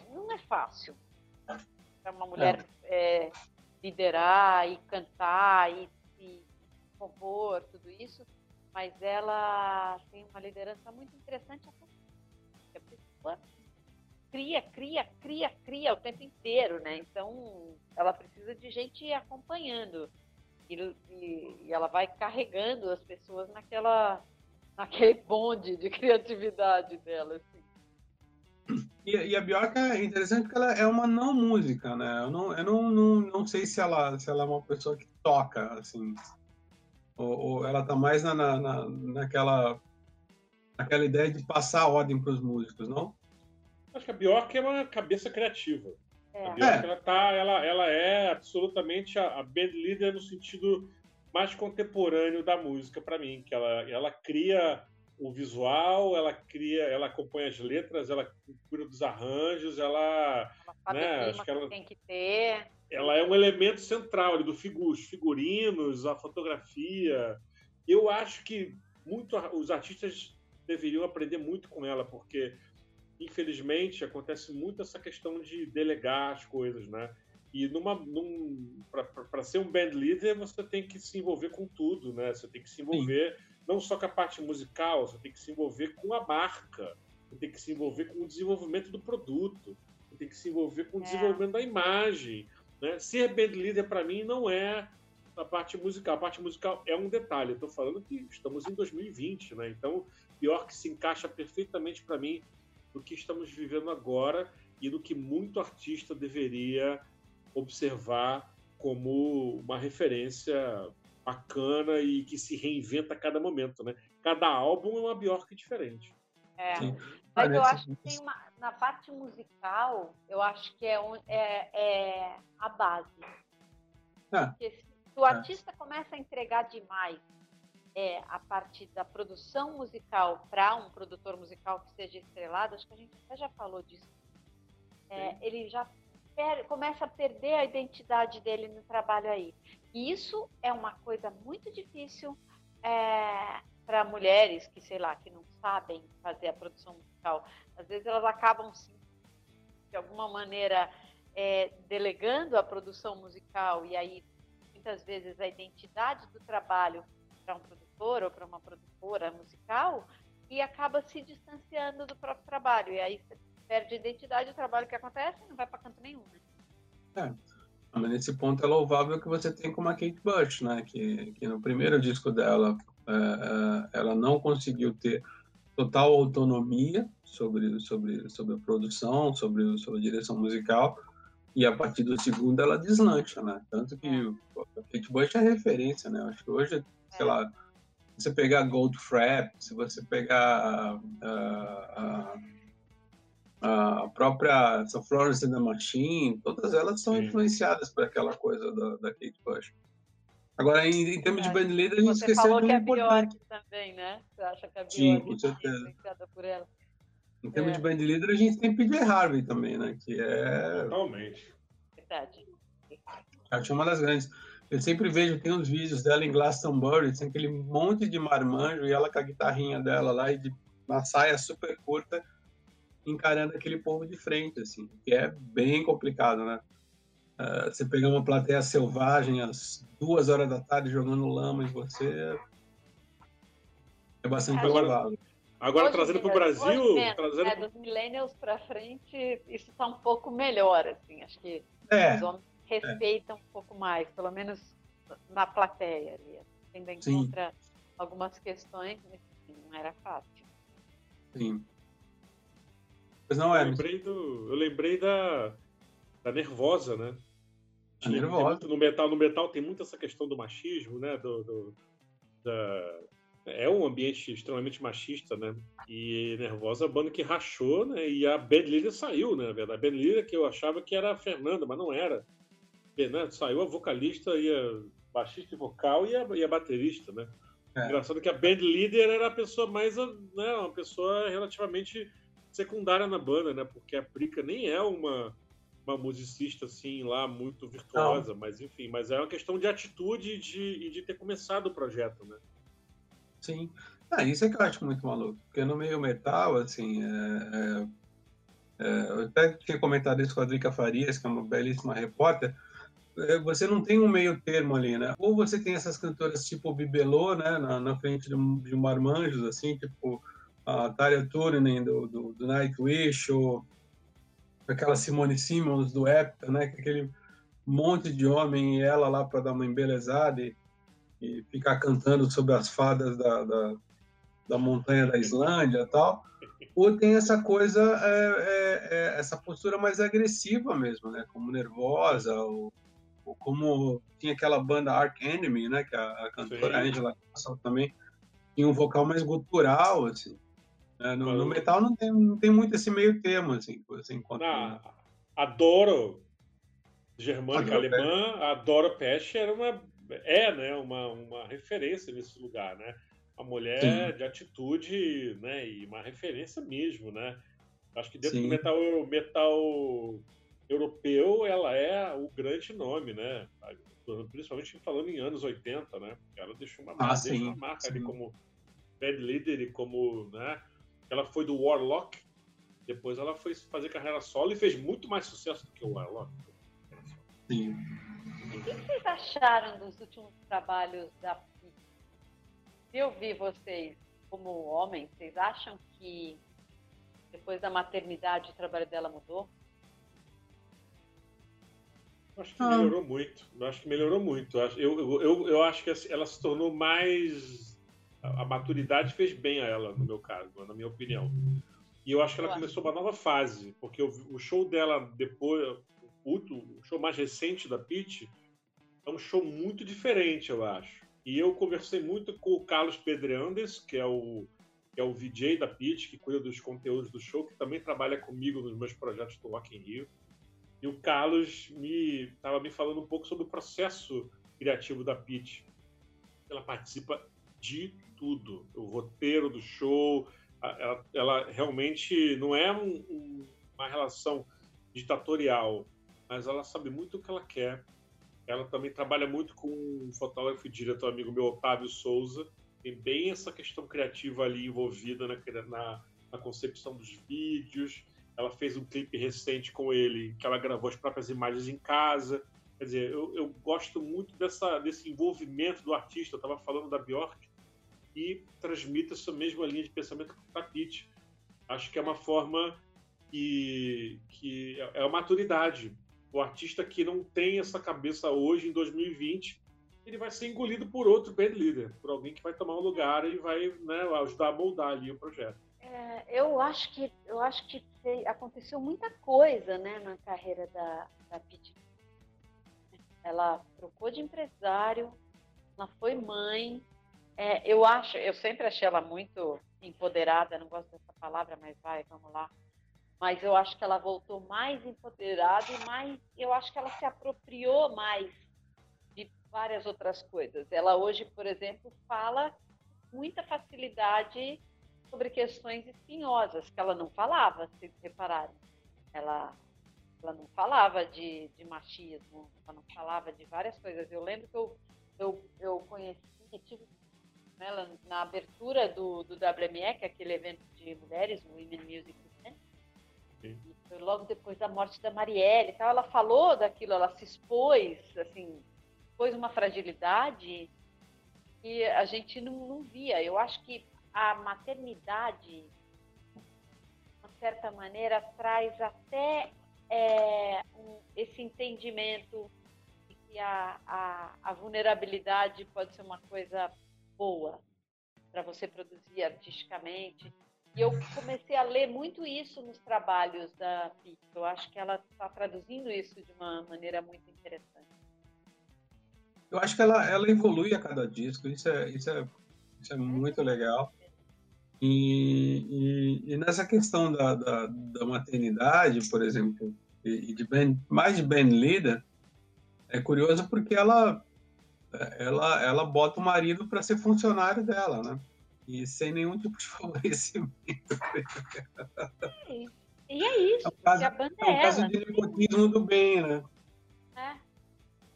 não é fácil para uma mulher é. É, liderar e cantar e, e compor, tudo isso, mas ela tem uma liderança muito interessante. A pessoa cria, cria, cria, cria o tempo inteiro, né? Então, ela precisa de gente acompanhando. E, e, e, ela vai carregando as pessoas naquela, naquele bonde de [laughs] criatividade dela, assim. E, e, a Bjork é interessante porque ela é uma não música, né? Eu não, eu não, não, não sei se ela, se ela é uma pessoa que toca, assim. Ou, ou ela tá mais na, na, na, naquela, naquela ideia de passar a ordem para os músicos, não? Acho que a Bjork é uma cabeça criativa. É. A Bjork, é. ela, tá, ela, ela é absolutamente a, a band leader no sentido mais contemporâneo da música para mim, que ela, ela cria o visual, ela cria, ela acompanha as letras, ela cuida dos arranjos, ela, ela né, acho que ela tem que ter. Ela é um elemento central ali do figu, figurinos, a fotografia. Eu acho que muito os artistas deveriam aprender muito com ela, porque infelizmente acontece muito essa questão de delegar as coisas, né? E numa, num, para ser um band leader, você tem que se envolver com tudo, né? Você tem que se envolver Sim não só com a parte musical, você tem que se envolver com a marca, você tem que se envolver com o desenvolvimento do produto, você tem que se envolver com o é. desenvolvimento da imagem. Né? Ser band leader, para mim, não é a parte musical. A parte musical é um detalhe. Estou falando que estamos em 2020, né? Então, pior que se encaixa perfeitamente para mim no que estamos vivendo agora e no que muito artista deveria observar como uma referência bacana e que se reinventa a cada momento, né? Cada álbum é uma Bjork diferente. É. Sim. Mas eu acho que tem uma, na parte musical, eu acho que é, é, é a base. Ah. Porque se o artista ah. começa a entregar demais é, a parte da produção musical para um produtor musical que seja estrelado, acho que a gente até já falou disso. É, ele já per, começa a perder a identidade dele no trabalho aí. E isso é uma coisa muito difícil é, para mulheres que, sei lá, que não sabem fazer a produção musical. Às vezes elas acabam, sim, de alguma maneira, é, delegando a produção musical e aí, muitas vezes, a identidade do trabalho para um produtor ou para uma produtora musical e acaba se distanciando do próprio trabalho. E aí você perde a identidade do trabalho que acontece não vai para canto nenhum. Né? É. Nesse ponto é louvável que você tem como a Kate Bush, né? Que, que no primeiro disco dela é, é, ela não conseguiu ter total autonomia sobre sobre sobre a produção, sobre sobre a direção musical e a partir do segundo ela deslancha, né? Tanto que a Kate Bush é referência, né? Acho que hoje, sei lá, se você pegar Gold Frap, se você pegar uh, uh, a própria essa Florence and the Machine, todas elas são Sim. influenciadas por aquela coisa da, da Kate Bush. Agora, em, em termos é. de band leader, a gente Você esqueceu falou que a Bjork também, né? Você acha que a Bjork Sim, com certeza. influenciada por ela? Em termos é. de band leader, a gente tem PJ Harvey também, né? Que é... Totalmente. Verdade. Acho uma das grandes. Eu sempre vejo, tem uns vídeos dela em Glastonbury, tem aquele monte de marmanjo e ela com a guitarrinha dela lá e de uma saia super curta encarando aquele povo de frente, assim, que é bem complicado, né? Uh, você pegar uma plateia selvagem às duas horas da tarde jogando lama em você é bastante provável. Agora, trazendo para o Brasil. Menos, trazendo... Né, dos millennials para frente, isso está um pouco melhor, assim. Acho que é, os homens respeitam é. um pouco mais, pelo menos na plateia ali. Tendo em conta algumas questões, não era fácil. Sim. Pois não é. Eu lembrei, do, eu lembrei da, da Nervosa, né? Nervosa. Muito, no, metal, no metal tem muito essa questão do machismo, né? Do, do da, é um ambiente extremamente machista, né? E Nervosa é a banda que rachou, né? E a Bad Leader saiu, né? Na verdade, a Bad Leader que eu achava que era a Fernanda, mas não era. E, né? Saiu a vocalista e a baixista e vocal e a, e a baterista, né? É. Engraçado que a band leader era a pessoa mais, né? Uma pessoa relativamente secundária na banda, né? Porque a Prica nem é uma, uma musicista assim lá muito virtuosa, Não. mas enfim, mas é uma questão de atitude e de, de ter começado o projeto, né? Sim. Ah, isso é que eu acho muito maluco, porque no meio metal, assim, é, é, é, eu até tinha comentado isso com a Drica Farias, que é uma belíssima repórter, é, você não tem um meio termo ali, né? Ou você tem essas cantoras tipo Bibelô, né, na, na frente de, um, de Marmanjos, assim, tipo a Tarja Turunen do, do, do Nightwish, ou aquela Simone Simmons do Epta, né? Aquele monte de homem e ela lá para dar uma embelezada e, e, ficar cantando sobre as fadas da, da, da montanha da Islândia e tal. ou tem essa coisa, é, é, é, essa postura mais agressiva mesmo, né? Como nervosa, ou, ou, como tinha aquela banda Ark Enemy, né? Que a, a cantora Sim. Angela também tinha um vocal mais gutural, assim. Né? No, no, metal não tem, não tem muito esse meio termo, assim, que você encontra. Ah, adoro germânica alemã, a Dora Pesch era uma é, né, uma, uma referência nesse lugar, né? Uma mulher Sim. de atitude, né, e uma referência mesmo, né? Acho que dentro Sim. do metal, metal europeu, ela é o grande nome, né? Principalmente falando em anos 80, né? Ela deixou uma, ah, deixou uma marca ali como bad leader e como, né? Ela foi do Warlock, depois ela foi fazer carreira solo e fez muito mais sucesso do que o Warlock. Sim. O que vocês acharam dos últimos trabalhos da? Se eu vi vocês como homens, vocês acham que depois da maternidade o trabalho dela mudou? Acho que melhorou ah. muito. Eu acho que melhorou muito. Eu, eu, eu, eu acho que ela se tornou mais. A maturidade fez bem a ela, no meu caso, na minha opinião. E eu acho que ela eu começou acho. uma nova fase, porque o show dela depois, o, show mais recente da Pitty é um show muito diferente, eu acho. E eu conversei muito com o Carlos Pedreandes, que é o, que é o VJ da Pitty, que cuida dos conteúdos do show, que também trabalha comigo nos meus projetos do Rock in Rio. E o Carlos me estava me falando um pouco sobre o processo criativo da Pitty. Ela participa de tudo, o roteiro do show. Ela, ela realmente não é um, um, uma relação ditatorial mas ela sabe muito o que ela quer. Ela também trabalha muito com um fotógrafo e diretor amigo meu, Otávio Souza. Tem bem essa questão criativa ali envolvida na, na, na concepção dos vídeos. Ela fez um clipe recente com ele, que ela gravou as próprias imagens em casa. Quer dizer, eu, eu gosto muito dessa, desse envolvimento do artista. Eu estava falando da Bjork e transmite essa mesma linha de pensamento para a Pete. Acho que é uma forma que, que é, é a maturidade o artista que não tem essa cabeça hoje, em 2020, ele vai ser engolido por outro band leader, por alguém que vai tomar um lugar e vai né, ajudar a moldar ali o projeto. É, eu acho que eu acho que aconteceu muita coisa, né, na carreira da, da Pete. Ela trocou de empresário, ela foi mãe. É, eu acho, eu sempre achei ela muito empoderada, não gosto dessa palavra, mas vai, vamos lá mas eu acho que ela voltou mais empoderada e mais, eu acho que ela se apropriou mais de várias outras coisas. Ela hoje, por exemplo, fala muita facilidade sobre questões espinhosas que ela não falava, se repararem. Ela ela não falava de, de machismo, ela não falava de várias coisas. Eu lembro que eu, eu, eu conheci, tive ela na abertura do, do WME, que é aquele evento de mulheres, o Women Music foi logo depois da morte da Marielle e tal. Ela falou daquilo, ela se expôs, assim, pôs uma fragilidade que a gente não, não via. Eu acho que a maternidade, de certa maneira, traz até é, um, esse entendimento de que a, a, a vulnerabilidade pode ser uma coisa boa para você produzir artisticamente e eu comecei a ler muito isso nos trabalhos da Pico. Eu acho que ela está traduzindo isso de uma maneira muito interessante. Eu acho que ela, ela evolui a cada disco, isso é, isso é, isso é muito legal. E, e, e nessa questão da, da, da, maternidade, por exemplo, e, de band, mais de band leader, é curioso porque ela, ela, ela bota o marido para ser funcionário dela, né? e sem nenhum tipo de [laughs] favorecimento. É, e é isso, é um caso, a banda é um caso de nepotismo do bem, né? É.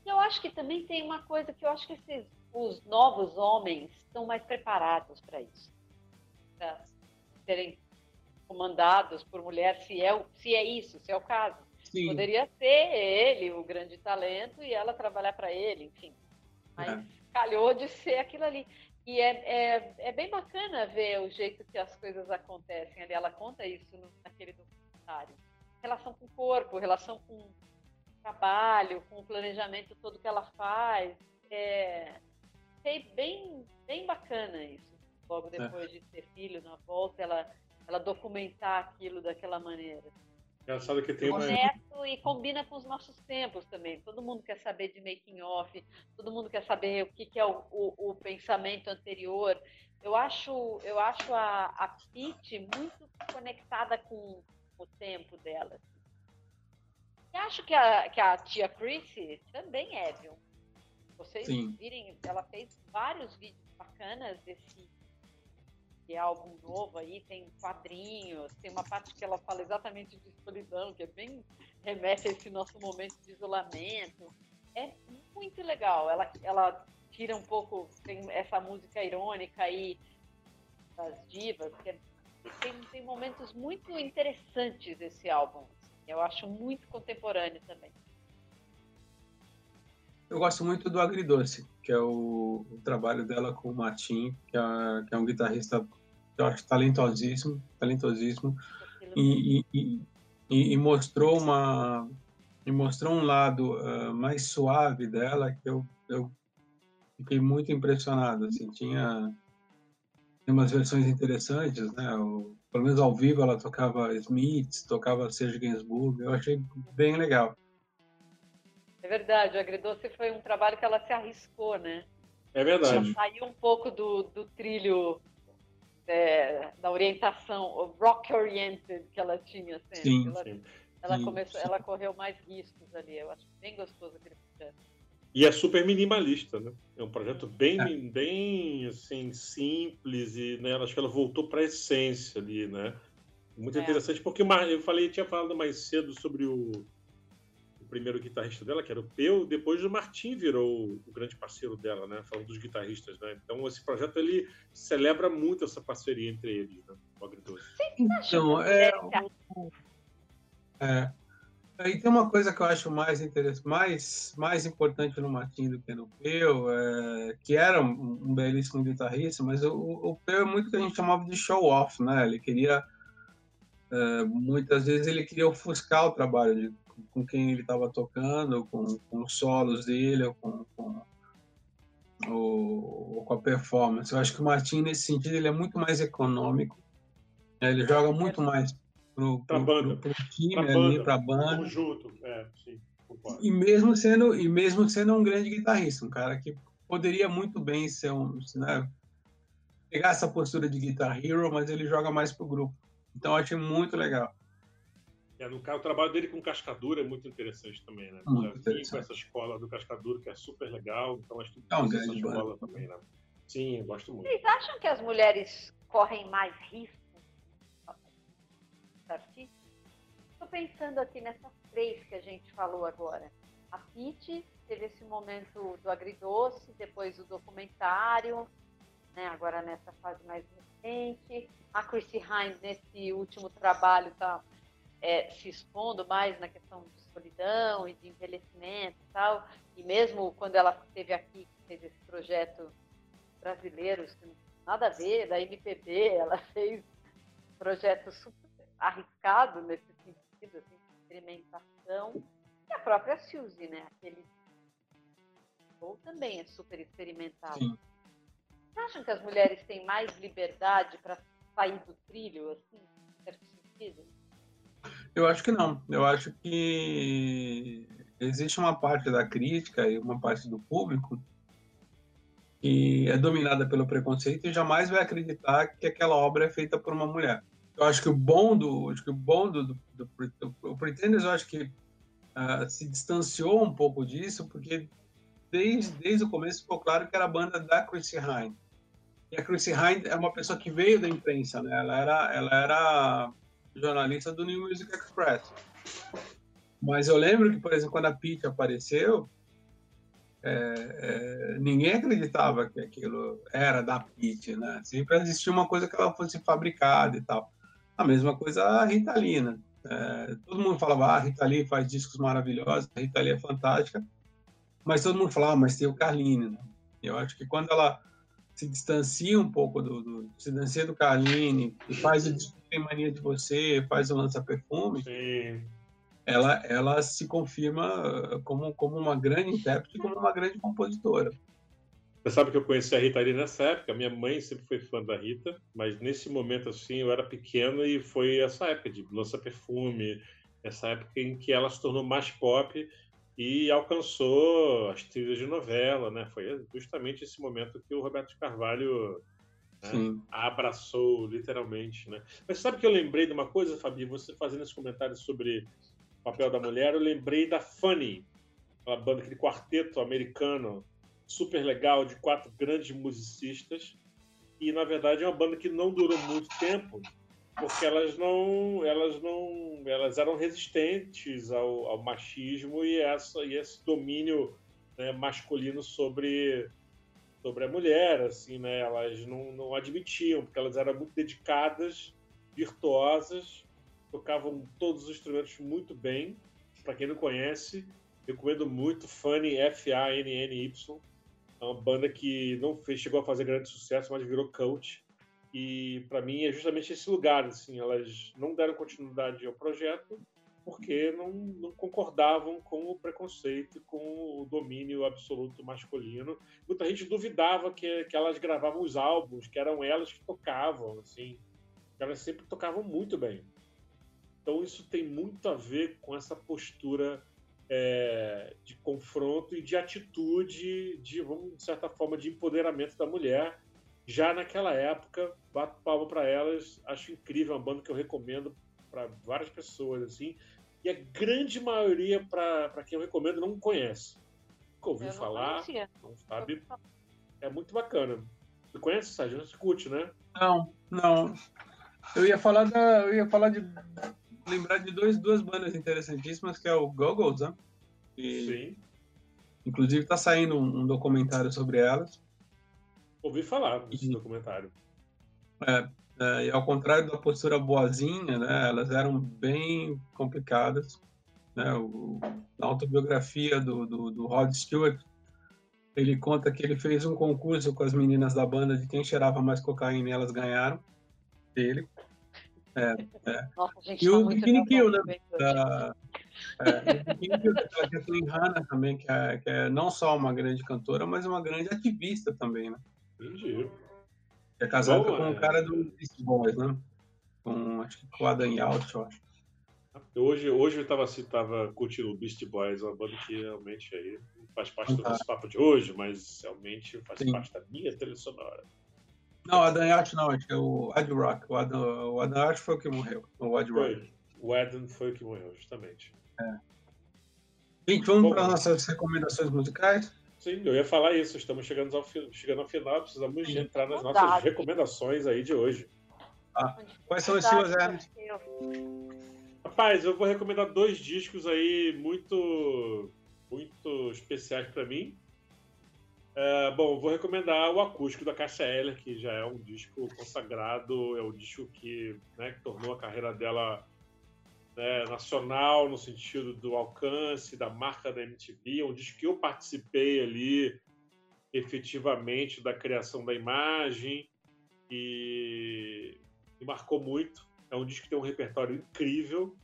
Eu acho que também tem uma coisa que eu acho que esses, os novos homens estão mais preparados para isso. Para serem comandados por mulher, se é, se é isso, se é o caso. Sim. Poderia ser ele o grande talento e ela trabalhar para ele, enfim. Mas é. calhou de ser aquilo ali. E é, é, é, bem bacana ver o jeito que as coisas acontecem ali. Ela conta isso naquele documentário. Relação com o corpo, relação com o trabalho, com o planejamento todo que ela faz. É, bem, bem bacana isso. Logo é. depois de ter filho, na volta, ela ela documentar aquilo daquela maneira. Engraçado que tem Honesto e combina com os nossos tempos também. Todo mundo quer saber de making off, todo mundo quer saber o que, que é o, o, o, pensamento anterior. Eu acho, eu acho a, a Pete muito conectada com o tempo dela. E acho que a, que a tia Chrissy também é, viu? Vocês Sim. virem, ela fez vários vídeos bacanas desse que é álbum novo aí, tem quadrinhos, tem uma parte que ela fala exatamente de solidão, que é bem remete a esse nosso momento de isolamento. É muito legal. Ela, ela tira um pouco, tem essa música irônica aí das divas, que é, tem, tem momentos muito interessantes esse álbum. Eu acho muito contemporâneo também. Eu gosto muito do Agridoce, que é o, o trabalho dela com o Martin, que é, que é um guitarrista eu acho talentosíssimo, talentosíssimo, e, e, e, e mostrou uma mostrou um lado uh, mais suave dela que eu, eu fiquei muito impressionado. Assim, tinha, umas versões interessantes, né? O, pelo menos ao vivo ela tocava Smiths, tocava Serge Gainsbourg, eu achei bem legal. É verdade, o Agridoce foi um trabalho que ela se arriscou, né? É verdade. Ela saiu um pouco do, do trilho é, da orientação rock oriented que ela tinha sempre. Sim, ela, sim. ela começou, sim. ela correu mais riscos ali. Eu acho bem gostoso aquele projeto. E é super minimalista, né? É um projeto bem, é. bem assim simples e né, acho que ela voltou para a essência ali, né? Muito é. interessante porque eu falei, tinha falado mais cedo sobre o primeiro guitarrista dela, que era o Peu, depois o Martin virou o grande parceiro dela, né? Falando dos guitarristas, né? Então esse projeto ele celebra muito essa parceria entre eles, né? O Agridoce. Então, é, é, Aí tem uma coisa que eu acho mais interessante, mais, mais importante no Martin do que no Peu, é, que era um, um, belíssimo guitarrista, mas o, o Peu é muito que a gente chamava de show-off, né? Ele queria, é, muitas vezes ele queria ofuscar o trabalho de, com quem ele estava tocando, com, com, os solos dele, ou com, com, ou, ou com a performance. Eu acho que o Martin, nesse sentido, ele é muito mais econômico. Né? Ele joga muito mais pro, pro, banda. pro, pro time pra ali, para a banda. Conjunto, é, sim. E mesmo sendo e mesmo sendo um grande guitarrista, um cara que poderia muito bem ser um, né, pegar essa postura de guitar hero, mas ele joga mais pro grupo. Então eu achei muito legal. É, no, o trabalho dele com cascadura é muito interessante também, né? Muito Já vim com essa escola do cascadura, que é super legal, então acho que é um essa escola também, né? Sim, eu gosto muito. Vocês acham que as mulheres correm mais risco? Estou pensando aqui nessas três que a gente falou agora. A Pete teve esse momento do agridoce, depois o documentário, né, agora nessa fase mais recente. A Chrissy Hines, nesse último trabalho, tá é, se expondo mais na questão de solidão e de envelhecimento e tal. E mesmo quando ela esteve aqui, fez esse projeto brasileiro, nada a ver, da MPB, ela [laughs] fez um projeto super arriscado nesse sentido, assim, de experimentação. E a própria Suzy, né? Aquele ou também é super experimental. Sim. Vocês acham que as mulheres têm mais liberdade para sair do trilho, assim, em certo sentido? Eu acho que não. Eu acho que existe uma parte da crítica e uma parte do público que é dominada pelo preconceito e jamais vai acreditar que aquela obra é feita por uma mulher. Eu acho que o bom do, acho que o bom do, do, do, do Pretenders, eu acho que uh, se distanciou um pouco disso, porque desde, desde o começo ficou claro que era a banda da Chrissy Hine. E a Chrissy Hine é uma pessoa que veio da imprensa, né? Ela era, ela era jornalista do New Music Express. Mas eu lembro que, por exemplo, quando a Pete apareceu, é, é, ninguém acreditava que aquilo era da Pete, né? Sempre existia uma coisa que ela fosse fabricada e tal. A mesma coisa a Rita né? É, todo mundo falava, ah, a Rita Lee faz discos maravilhosos, a Rita Lee é fantástica, mas todo mundo falava, ah, mas tem o Carline, né? Eu acho que quando ela se distancia um pouco do, do se distancia do Carline e faz o tem mania de você, faz o lança-perfume, ela, ela se confirma como, como uma grande intérprete, como uma grande compositora. Você sabe que eu conheci a Rita ali nessa época. Minha mãe sempre foi fã da Rita, mas nesse momento assim eu era pequeno e foi essa época de lança perfume, essa época em que ela se tornou mais pop e alcançou as trilhas de novela, né? Foi justamente esse momento que o Roberto Carvalho né, abraçou literalmente, né? Mas sabe que eu lembrei de uma coisa, Fabi? Você fazendo esse comentário sobre o papel da mulher, eu lembrei da Funny, aquela banda, aquele quarteto americano super legal de quatro grandes musicistas e na verdade é uma banda que não durou muito tempo porque elas não elas não elas eram resistentes ao, ao machismo e essa e esse domínio né, masculino sobre sobre a mulher assim né elas não, não admitiam porque elas eram muito dedicadas virtuosas tocavam todos os instrumentos muito bem. Para quem não conhece recomendo muito Fanny F A N N Y. É uma banda que não fez, chegou a fazer grande sucesso mas virou cult e para mim é justamente esse lugar, assim, elas não deram continuidade ao projeto porque não, não, concordavam com o preconceito, com o domínio absoluto masculino. Muita gente duvidava que, que elas gravavam os álbuns, que eram elas que tocavam, assim. Elas sempre tocavam muito bem. Então isso tem muito a ver com essa postura é, de confronto e de atitude, de, de certa forma, de empoderamento da mulher já naquela época, bato palma para elas, acho incrível, é uma banda que eu recomendo para várias pessoas, assim, e a grande maioria, para quem eu recomendo, não conhece. Nunca ouviu falar, conhecia. não sabe. É muito bacana. Você conhece, Sérgio? Você curte, né? Não, não. Eu ia falar da. Eu ia falar de. Lembrar de dois, duas bandas interessantíssimas, que é o Goggles, né? E, Sim. Inclusive está saindo um documentário sobre elas. Ouvi falar desse documentário. É, é, e ao contrário da postura boazinha, né, elas eram bem complicadas. Né, o, na autobiografia do, do, do Rod Stewart, ele conta que ele fez um concurso com as meninas da banda de quem cheirava mais cocaína e elas ganharam dele. É, é. Nossa, e tá o Bikini Kill, né? Da, é, o Bikini Kill daquela Kathleen Hanna também, que é, que é não só uma grande cantora, mas uma grande ativista também, né? Entendi. É casado Bom, com o é... um cara do Beast Boys, né? Com, acho que com o Adam Yalt, eu acho. Hoje, hoje eu estava tava curtindo o Beast Boys, uma banda que realmente aí faz parte do nosso papo de hoje, mas realmente faz Sim. parte da minha trilha sonora. Não, o Adam Yalt não, acho que é o Ad Rock. O Adam, o Adam Yalt foi o que morreu, o Ad Rock. O Adam foi o que morreu, justamente. É. Gente, vamos para as nossas recomendações musicais? Sim, eu ia falar isso. Estamos chegando ao, chegando ao final, precisamos Sim. entrar nas nossas recomendações aí de hoje. Ah, quais são as suas, Ernest? Rapaz, eu vou recomendar dois discos aí muito, muito especiais para mim. É, bom, vou recomendar o acústico da Cássia Eller, que já é um disco consagrado, é o disco que, né, que tornou a carreira dela né, nacional, no sentido do alcance, da marca da MTV, um disco que eu participei ali efetivamente da criação da imagem e me marcou muito. É um disco que tem um repertório incrível.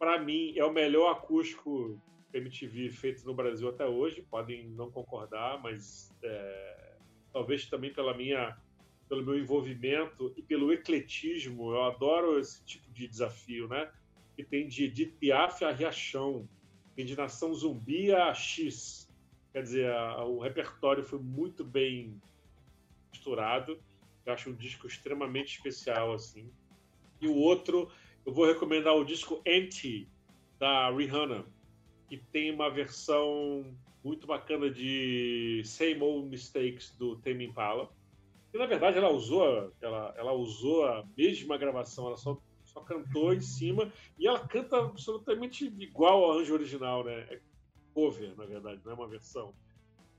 Para mim, é o melhor acústico MTV feito no Brasil até hoje. Podem não concordar, mas é, talvez também pela minha, pelo meu envolvimento e pelo ecletismo. Eu adoro esse tipo de desafio, né? Que tem de Edith Piaf a Riachão, tem de Nação Zumbi a X. Quer dizer, a, o repertório foi muito bem misturado. Eu acho um disco extremamente especial, assim. E o outro, eu vou recomendar o disco Anti, da Rihanna, que tem uma versão muito bacana de Same Old Mistakes, do Tame Impala. E, na verdade, ela usou, ela, ela usou a mesma gravação, ela só só cantou em cima e ela canta absolutamente igual ao arranjo original, né? É cover, na verdade, não é uma versão.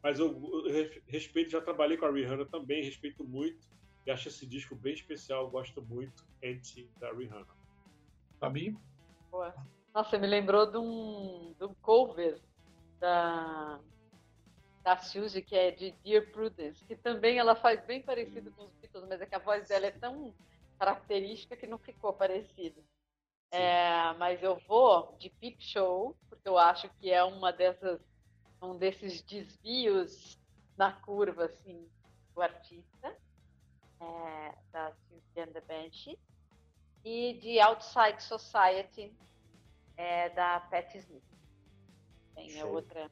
Mas eu, eu respeito, já trabalhei com a Rihanna também, respeito muito e acho esse disco bem especial, gosto muito, Anti, da Rihanna. Fabi? Nossa, me lembrou de um, de um cover da, da Suzy, que é de Dear Prudence, que também ela faz bem parecido com os Beatles, mas é que a voz dela é tão característica que não ficou parecido. É, mas eu vou de Peep Show, porque eu acho que é uma dessas, um desses desvios na curva, assim, do artista, é, da Sylviane de Bench, e de Outside Society, é, da Patti Smith. Tem a outra.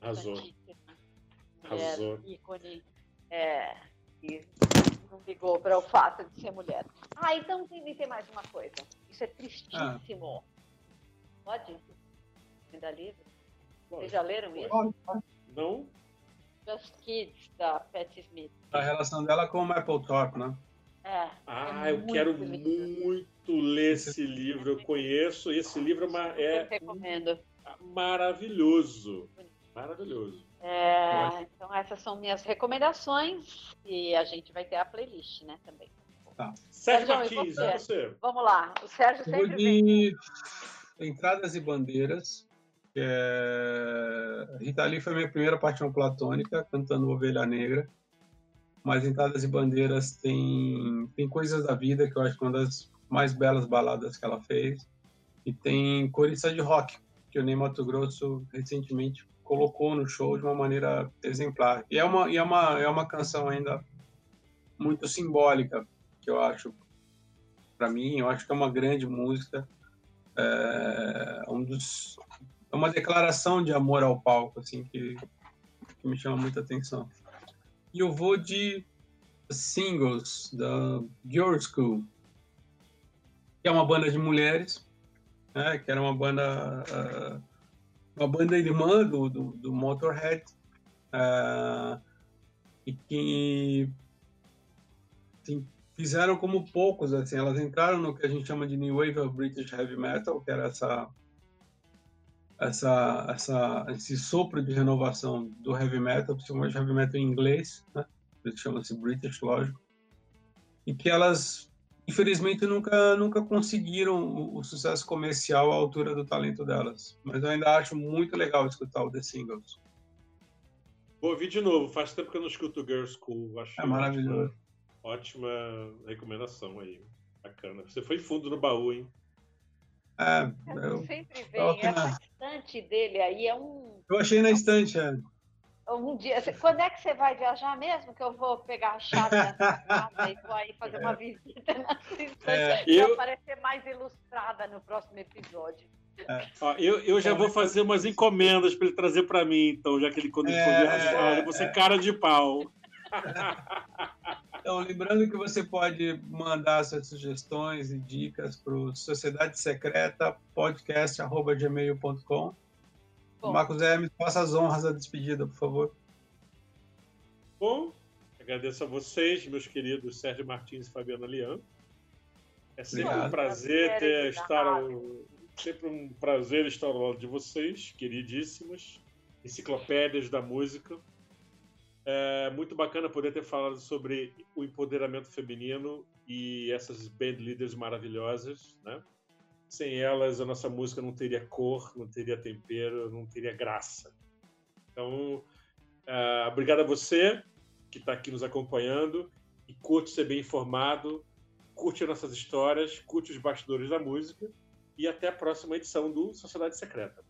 Arrasou. Mulher Arrasou. ícone. É, e não ligou para o fato de ser mulher. Ah, então tem, tem mais uma coisa. Isso é tristíssimo. Ah. Pode? Ainda livre? Vocês já leram isso? Não. Just Kids, da Patti Smith. A relação dela com o Michael Thorpe, né? É, ah, é eu quero lindo. muito ler esse livro. Eu conheço. Esse livro é, é recomendo. maravilhoso. Maravilhoso. É, então essas são minhas recomendações e a gente vai ter a playlist, né, também. Tá. Sérgio Martins, você? você? Vamos lá. O Sérgio sempre de vem. Entradas e Bandeiras. É... Rita Lee foi minha primeira paixão platônica, cantando Ovelha Negra. Mas Entradas e Bandeiras tem, tem coisas da vida que eu acho que é uma das mais belas baladas que ela fez. E tem Coriça de Rock, que o Ney Mato Grosso recentemente colocou no show de uma maneira exemplar. E é uma, e é uma, é uma canção ainda muito simbólica, que eu acho, para mim, eu acho que é uma grande música. É, um dos, é uma declaração de amor ao palco, assim, que, que me chama muita atenção. E eu vou de singles da Girl School, que é uma banda de mulheres, né, que era uma banda uh, uma banda irmã do, do, do Motorhead uh, e que assim, fizeram como poucos assim elas entraram no que a gente chama de New Wave of British Heavy Metal que era essa essa, essa esse sopro de renovação do heavy metal principalmente heavy metal em inglês né? chama-se British lógico e que elas infelizmente nunca nunca conseguiram o, o, sucesso comercial à altura do talento delas. Mas eu ainda acho muito legal escutar o The Singles. Vou ouvir de novo. Faz tempo que eu não escuto Girl School. Acho é maravilhoso. Ótima, ótima recomendação aí. Bacana. Você foi fundo no baú, hein? É, eu, sempre vem. Essa estante dele aí é um. Eu achei na estante, é um dia. Quando é que você vai viajar mesmo? Que eu vou pegar a chave dessa [laughs] casa e vou aí fazer uma visita na sua é, eu... aparecer mais ilustrada no próximo episódio. É. Ó, eu, eu já vou fazer umas encomendas para ele trazer para mim, então, já que ele quando ele for é, viajar, eu vou ser cara de pau. Então, lembrando que você pode mandar suas sugestões e dicas para o Sociedade Secreta podcast@gmail.com Bom. Marcos Hermes, faça as honras da despedida, por favor. Bom, agradeço a vocês, meus queridos Sérgio Martins e Fabiana Lian. É sempre Obrigado. um prazer ter, estar, sempre um prazer estar ao lado de vocês, queridíssimos, enciclopédias da música. É muito bacana poder ter falado sobre o empoderamento feminino e essas band leaders maravilhosas, né? Sem elas, a nossa música não teria cor, não teria tempero, não teria graça. Então, uh, obrigado a você que está aqui nos acompanhando e curte ser bem informado, curte as nossas histórias, curte os bastidores da música e até a próxima edição do Sociedade Secreta.